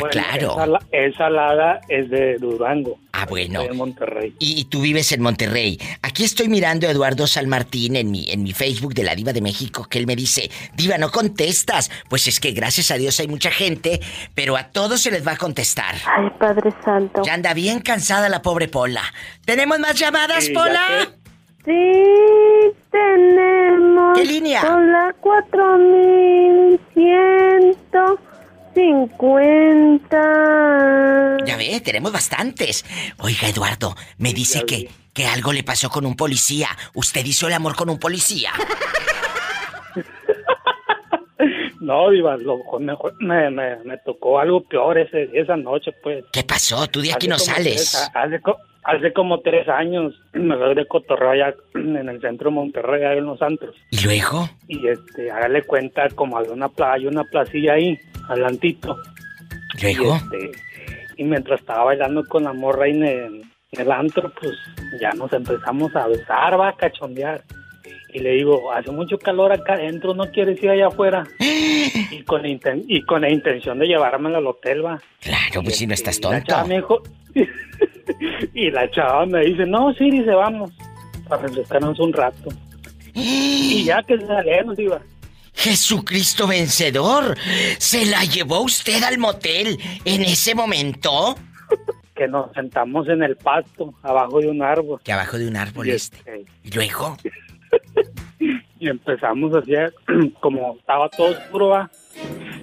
L: Bueno,
B: claro.
L: Esa, la- esa alada es de Durango.
B: Ah, bueno.
L: De Monterrey.
B: Y, y tú vives en Monterrey. Aquí estoy mirando a Eduardo San Martín en mi, en mi Facebook de la Diva de México, que él me dice, Diva, no contestas. Pues es que gracias a Dios hay mucha gente, pero a todos se les va a contestar.
F: Ay, Padre Santo.
B: Ya anda bien cansada la pobre Pola. ¿Tenemos más llamadas,
F: Sí,
B: Pola?
F: Sí, tenemos.
B: ¿Qué línea?
F: Con la 4150.
B: Ya ve, tenemos bastantes. Oiga, Eduardo, me dice que, que algo le pasó con un policía. ¿Usted hizo el amor con un policía?
L: No, Diva, lo- me, me, me, tocó algo peor ese, esa noche, pues.
B: ¿Qué pasó? Tú de aquí no sales.
L: tres- hace, hace como tres años me fui de cotorreo allá en el centro de Monterrey, ahí en Los Santos.
B: ¿Y luego?
L: Y este, hágale cuenta, como había una, pla- hay una placilla ahí, adelantito.
B: ¿Luego?
L: Y, este, y mientras estaba bailando con la morra ahí en el, en el antro, pues ya nos empezamos a besar, va a cachondear. Y le digo, hace mucho calor acá adentro, ¿no quieres ir allá afuera? y, con la inten- y con la intención de llevármela al hotel, va.
B: Claro, pues si no estás
L: chava
B: tonto.
L: y la chava me dice, no, sí, dice, vamos, para refrescarnos un rato. y ya que salemos, iba.
B: Jesucristo vencedor. ¿Se la llevó usted al motel en ese momento?
L: Que nos sentamos en el pasto, abajo de un árbol.
B: Que abajo de un árbol
L: Y
B: este. ¿Y luego?
L: y empezamos a hacer como estaba todo oscuro va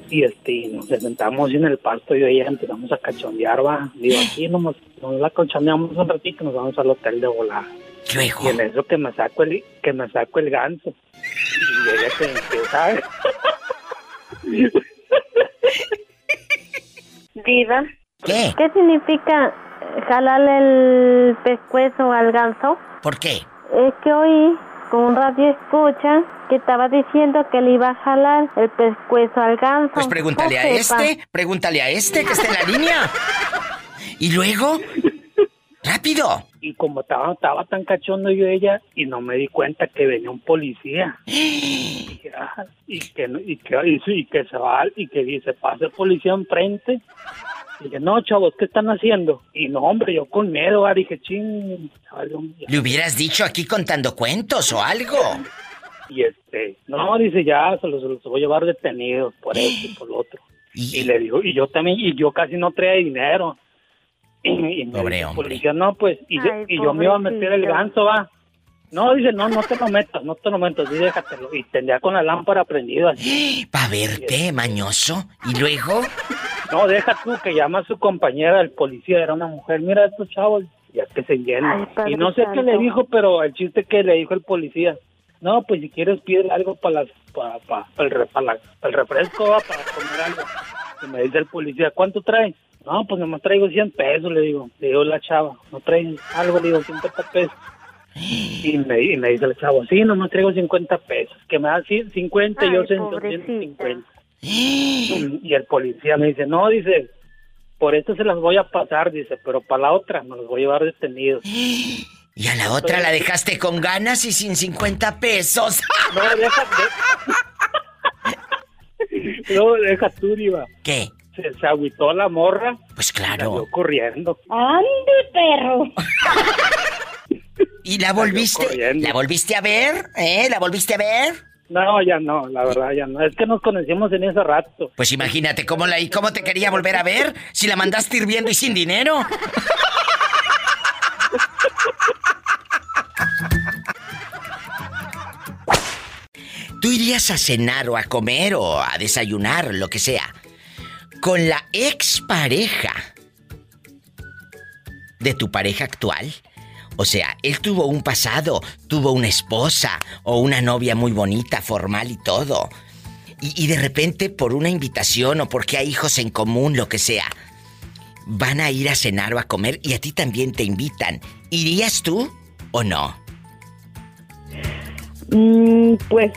L: y este nos sentamos en el pasto y ella empezamos a cachondear va digo aquí nos, nos la cachondeamos un ratito y nos vamos al hotel de volada
B: Luego.
L: y en eso que me saco el que me saco el ganso y ella se empieza
F: Diva.
B: ¿Qué?
F: ¿Qué significa jalarle el pescuezo al ganso?
B: ¿Por qué?
F: Es que oí con un radio escucha que estaba diciendo que le iba a jalar el pescuezo al ganso.
B: Pues pregúntale a este, pregúntale a este que está en la línea. ¿Y luego? ¡Rápido!
L: y como estaba, estaba tan cachondo yo ella y no me di cuenta que venía un policía y que, ah, y que no- y que y, sí, y que se va y que dice pasa el policía enfrente dije no chavos qué están haciendo y no hombre yo con miedo ah, dije ching chaval, hombre".
B: Le hubieras dicho aquí contando cuentos o algo.
L: y este no dice ya se los, voy a llevar detenidos por esto y por lo otro y, le digo y yo también y yo casi no traía dinero y, y me
B: Pobre
L: dice
B: hombre.
L: policía no pues y, yo-
F: Ay,
L: y yo me iba a meter el ganso va no dice no no te lo metas no te lo metas sí déjatelo y tendría con la lámpara prendida así
B: Pa' verte, mañoso. ¿Y luego?
L: No deja tú que llama a su compañera el policía era una mujer mira estos chavos ya que se llenan y no sé qué le dijo pero el chiste que le dijo el policía no pues si quieres pide algo para las para, para, para el, para el refresco para comer algo y me dice el policía ¿cuánto traes? no pues nomás traigo 100 pesos le digo le digo la chava no traes algo le digo 50 pesos y me, y me dice el chavo sí nomás traigo 50 pesos que me da cien- 50 y yo
F: Ay,
L: sé
F: pobrecita.
L: 150 y el policía me dice, no, dice, por esto se las voy a pasar, dice, pero para la otra me los voy a llevar detenidos.
B: Y a la otra la dejaste con ganas y sin 50 pesos.
L: No, deja, de- no, deja tú, Diva.
B: ¿Qué?
L: Se, se agüitó la morra.
B: Pues claro.
L: Salió corriendo.
O: ¡Ande, perro!
B: ¿Y la volviste? ¿La volviste a ver? ¿Eh? ¿La volviste a ver?
L: No, ya no, la verdad ya no. Es que nos conocimos en ese rato.
B: Pues imagínate cómo la cómo te quería volver a ver si la mandaste hirviendo y sin dinero. Tú irías a cenar o a comer o a desayunar, lo que sea, con la expareja de tu pareja actual. O sea, él tuvo un pasado, tuvo una esposa o una novia muy bonita, formal y todo. Y, y de repente, por una invitación o porque hay hijos en común, lo que sea, van a ir a cenar o a comer y a ti también te invitan. ¿Irías tú o no?
V: Mm, pues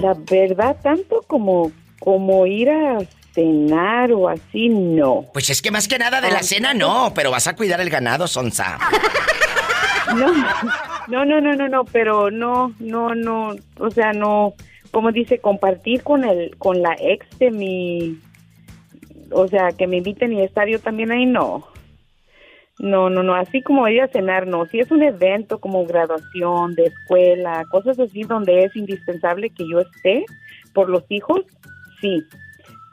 V: la verdad, tanto como, como ir a
W: cenar o así, no.
B: Pues es que más que nada de la
W: Ah,
B: cena no, pero vas a cuidar el ganado, Sonsa.
W: No, no, no, no, no, pero no, no, no, o sea, no, como dice, compartir con el, con la ex de mi, o sea, que me inviten y estar yo también ahí, no. No, no, no, así como ir a cenar, no. Si es un evento como graduación de escuela, cosas así donde es indispensable que yo esté por los hijos, sí.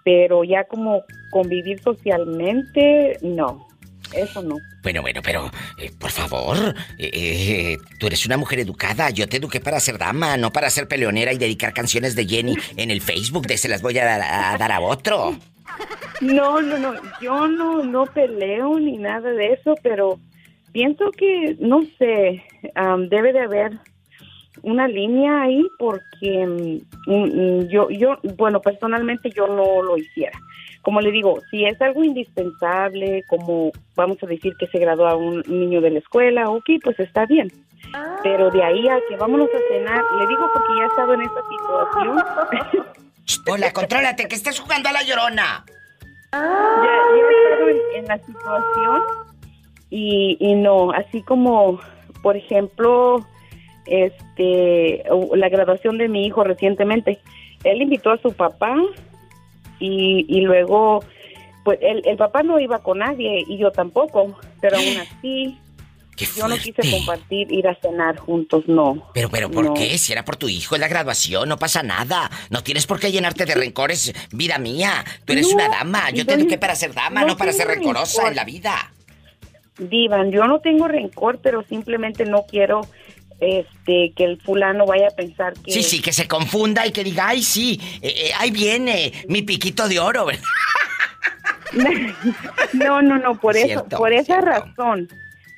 W: Pero ya como convivir socialmente, no. Eso no.
B: Bueno, bueno, pero, eh, por favor, eh, eh, tú eres una mujer educada. Yo te eduqué para ser dama, no para ser peleonera y dedicar canciones de Jenny en el Facebook. De se las voy a dar a, dar a otro.
W: No, no, no, yo no, no peleo ni nada de eso, pero pienso que, no sé, am, debe de haber una línea ahí porque mm, mm, yo, yo, bueno, personalmente yo no lo hiciera. Como le digo, si es algo indispensable, como vamos a decir que se gradúa un niño de la escuela, ok, pues está bien. Pero de ahí a que vámonos a cenar, le digo porque ya he estado en esa situación.
B: Hola, contrólate, que estás jugando a la llorona.
W: ya, ya he estado en, en la situación y, y no, así como, por ejemplo, este, la graduación de mi hijo recientemente, él invitó a su papá y, y luego, pues el, el papá no iba con nadie y yo tampoco, pero aún así, yo no quise compartir, ir a cenar juntos, no.
B: Pero, pero, ¿por
W: No.
B: qué? Si era por tu hijo, es la graduación, no pasa nada. No tienes por qué llenarte de rencores, vida mía. Tú eres
W: No,
B: una dama. Yo te eduqué para ser dama, no,
W: no
B: para ser rencorosa
W: rencor.
B: en la vida.
W: Divan, yo no tengo rencor, pero simplemente no quiero este que el fulano vaya a pensar que
B: Sí, sí, que se confunda y que diga, ay, sí, eh, eh, ahí viene mi piquito de oro. ¿verdad?
W: No, no, no, por eso,
B: Cierto,
W: por esa razón.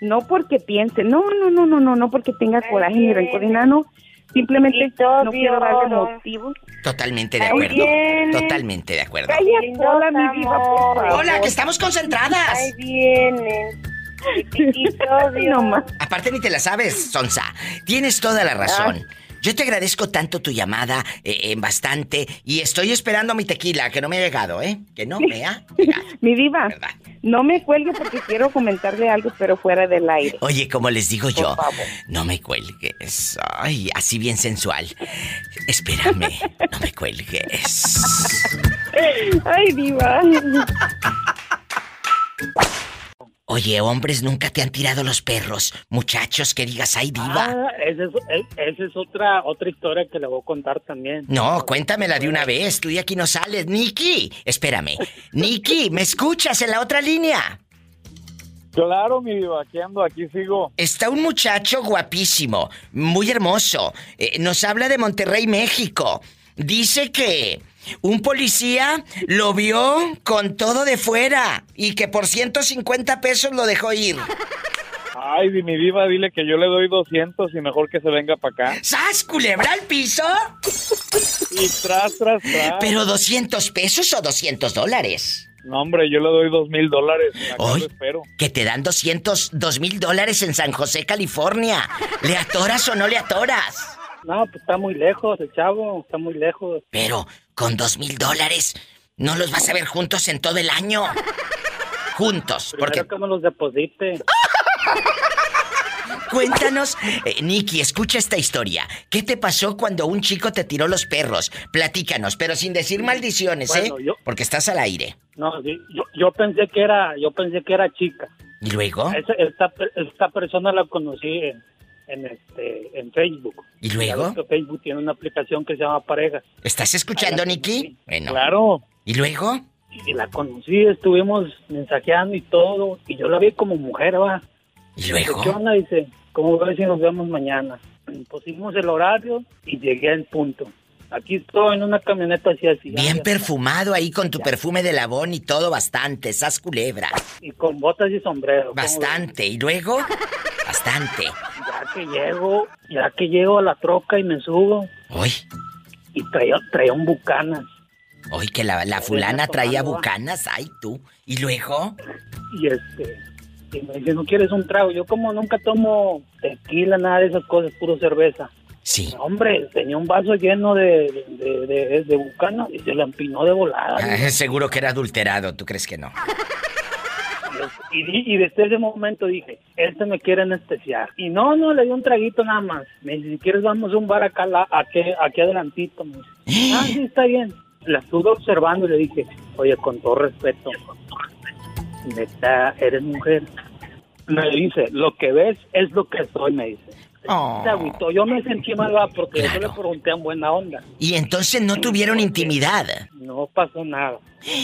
W: No porque piense, no, no, no, no, no, no porque tenga coraje ni rencor no. Simplemente no quiero darle motivo.
B: Totalmente de acuerdo. Totalmente de acuerdo.
W: Calla mi diva, por favor.
B: Hola, que estamos concentradas.
W: Ahí viene. No más.
B: Aparte ni te la sabes, Sonsa. Tienes toda la razón. Yo te agradezco tanto tu llamada, eh, eh, bastante, y estoy esperando mi tequila, que no me ha llegado, ¿eh? Que no me ha llegado.
W: Mi diva, no me cuelgue porque quiero comentarle algo, pero fuera del aire.
B: Oye, como les digo yo, no me cuelgues. Ay, así bien sensual. Espérame, no me cuelgues.
W: Ay, diva.
B: Oye, hombres, nunca te han tirado los perros. Muchachos, que digas, ay, diva.
L: Ah, esa es, es- esa es otra otra historia que le voy a contar también.
B: No, cuéntamela de una vez. Tú de aquí no sales. Nicky, espérame. Nicky, ¿me escuchas en la otra línea?
S: Claro, mi diva, aquí ando, aquí sigo.
B: Está un muchacho guapísimo, muy hermoso. Eh, nos habla de Monterrey, México. Dice que un policía lo vio con todo de fuera y que por 150 pesos lo dejó ir.
S: Ay, mi diva, dile que yo le doy 200 y mejor que se venga para acá.
B: ¿Sas, culebra al piso?
S: Y tras, tras, tras.
B: ¿Pero 200 pesos o 200 dólares?
S: No, hombre, yo le doy dos mil dólares.
B: Hoy, que te dan 200, 2 mil dólares en San José, California. ¿Le atoras o no le atoras?
L: No, pues está muy lejos, el chavo, está muy lejos.
B: Pero con dos mil dólares no los vas a ver juntos en todo el año. Juntos,
L: Primero
B: porque
L: que me los deposite.
B: cuéntanos, eh, Nicky, escucha esta historia. ¿Qué te pasó cuando un chico te tiró los perros? Platícanos, pero sin decir maldiciones,
L: Bueno,
B: ¿eh?
L: yo-
B: Porque estás al aire.
L: No, sí, yo, yo pensé que era, yo pensé que era chica.
B: ¿Y luego?
L: Esta, esta persona la conocí en, en este, en Facebook.
B: ¿Y luego?
L: Ya Facebook tiene una aplicación que se llama Parejas.
B: ¿Estás escuchando, Nicky? Bueno.
L: Claro.
B: ¿Y luego?
L: Y la conocí, estuvimos mensajeando y todo, y yo la vi como mujer, va.
B: ¿Y luego?
L: ¿Qué onda? Dice, ¿cómo ves si nos vemos mañana? Pusimos el horario y llegué al punto. Aquí estoy en una camioneta así así.
B: Bien perfumado ahí con tu perfume de labón y todo bastante, esas culebra.
L: Y con botas y sombrero.
B: Bastante. ¿Y luego? Bastante.
L: Ya que llego, ya que llego a la troca y me subo.
B: Hoy.
L: Y traía, traía un bucanas.
B: Hoy que la, la fulana traía bucanas, ay tú. ¿Y luego?
L: Y este, y me dice, ¿no quieres un trago? Yo como nunca tomo tequila, nada de esas cosas, puro cerveza.
B: Sí.
L: Hombre, tenía un vaso lleno de, de, de, de bucana y se lo empinó de volada.
B: Ah, seguro que era adulterado, ¿tú crees que no?
L: Y, y desde ese momento dije, este me quiere anestesiar. Y no, no, le dio un traguito nada más. Me dice, si quieres vamos a un bar acá, la- aquí, aquí adelantito. Me dice, ah, sí, está bien. La estuve observando y le dije, oye, con todo respeto, neta, eres mujer. Me dice, lo que ves es lo que soy, me dice.
B: Oh.
L: Se agüitó. Yo me sentí mal ¿va? porque yo le pregunté en buena onda.
B: Y entonces no tuvieron intimidad.
L: No pasó nada. No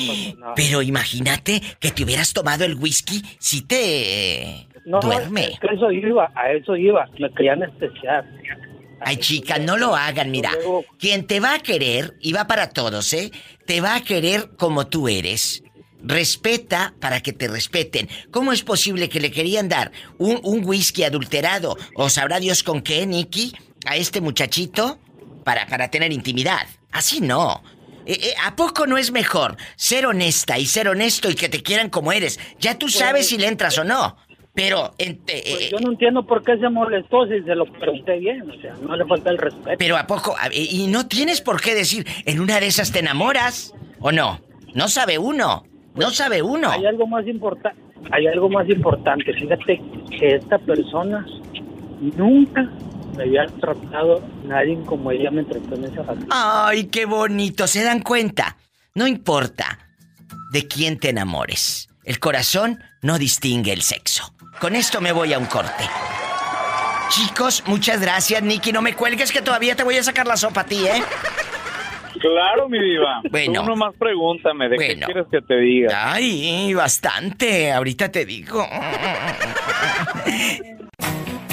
L: pasó nada.
B: Pero imagínate que te hubieras tomado el whisky si te
L: No,
B: duerme.
L: es que eso iba, a eso iba. Me quería anestesiar.
B: Ay, chica, no lo hagan, mira. Quien te va a querer, y va para todos, ¿eh? Te va a querer como tú eres. Respeta para que te respeten. ¿Cómo es posible que le querían dar un, un whisky adulterado, o sabrá Dios con qué, Nicky, a este muchachito para, para tener intimidad? Así no. Eh, eh, ¿A poco no es mejor ser honesta y ser honesto y que te quieran como eres? Ya tú sabes si le entras o no. Pero, en- eh,
L: Pues yo no entiendo por qué se molestó si se lo pregunté bien. O sea, no le falta el respeto.
B: Pero a poco, y no tienes por qué decir, en una de esas te enamoras, ¿o no? No sabe uno, no sabe uno.
L: Hay algo más importante. Hay algo más importante. Fíjate que esta persona nunca me había tratado nadie como ella me trató en esa razón.
B: Ay, qué bonito, ¿se dan cuenta? No importa de quién te enamores. El corazón no distingue el sexo. Con esto me voy a un corte. Chicos, muchas gracias, Nicky. No me cuelgues que todavía te voy a sacar la sopa a ti, ¿eh?
S: Claro, mi diva.
B: Bueno.
S: Tú nomás pregúntame, ¿de qué
B: Bueno.
S: quieres que te diga?
B: Ay, bastante. Ahorita te digo.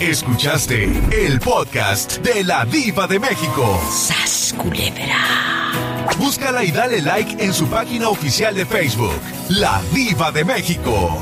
A: Escuchaste el podcast de la Diva de México.
B: ¡Sas, culebra!
A: Búscala y dale like en su página oficial de Facebook, La Diva de México.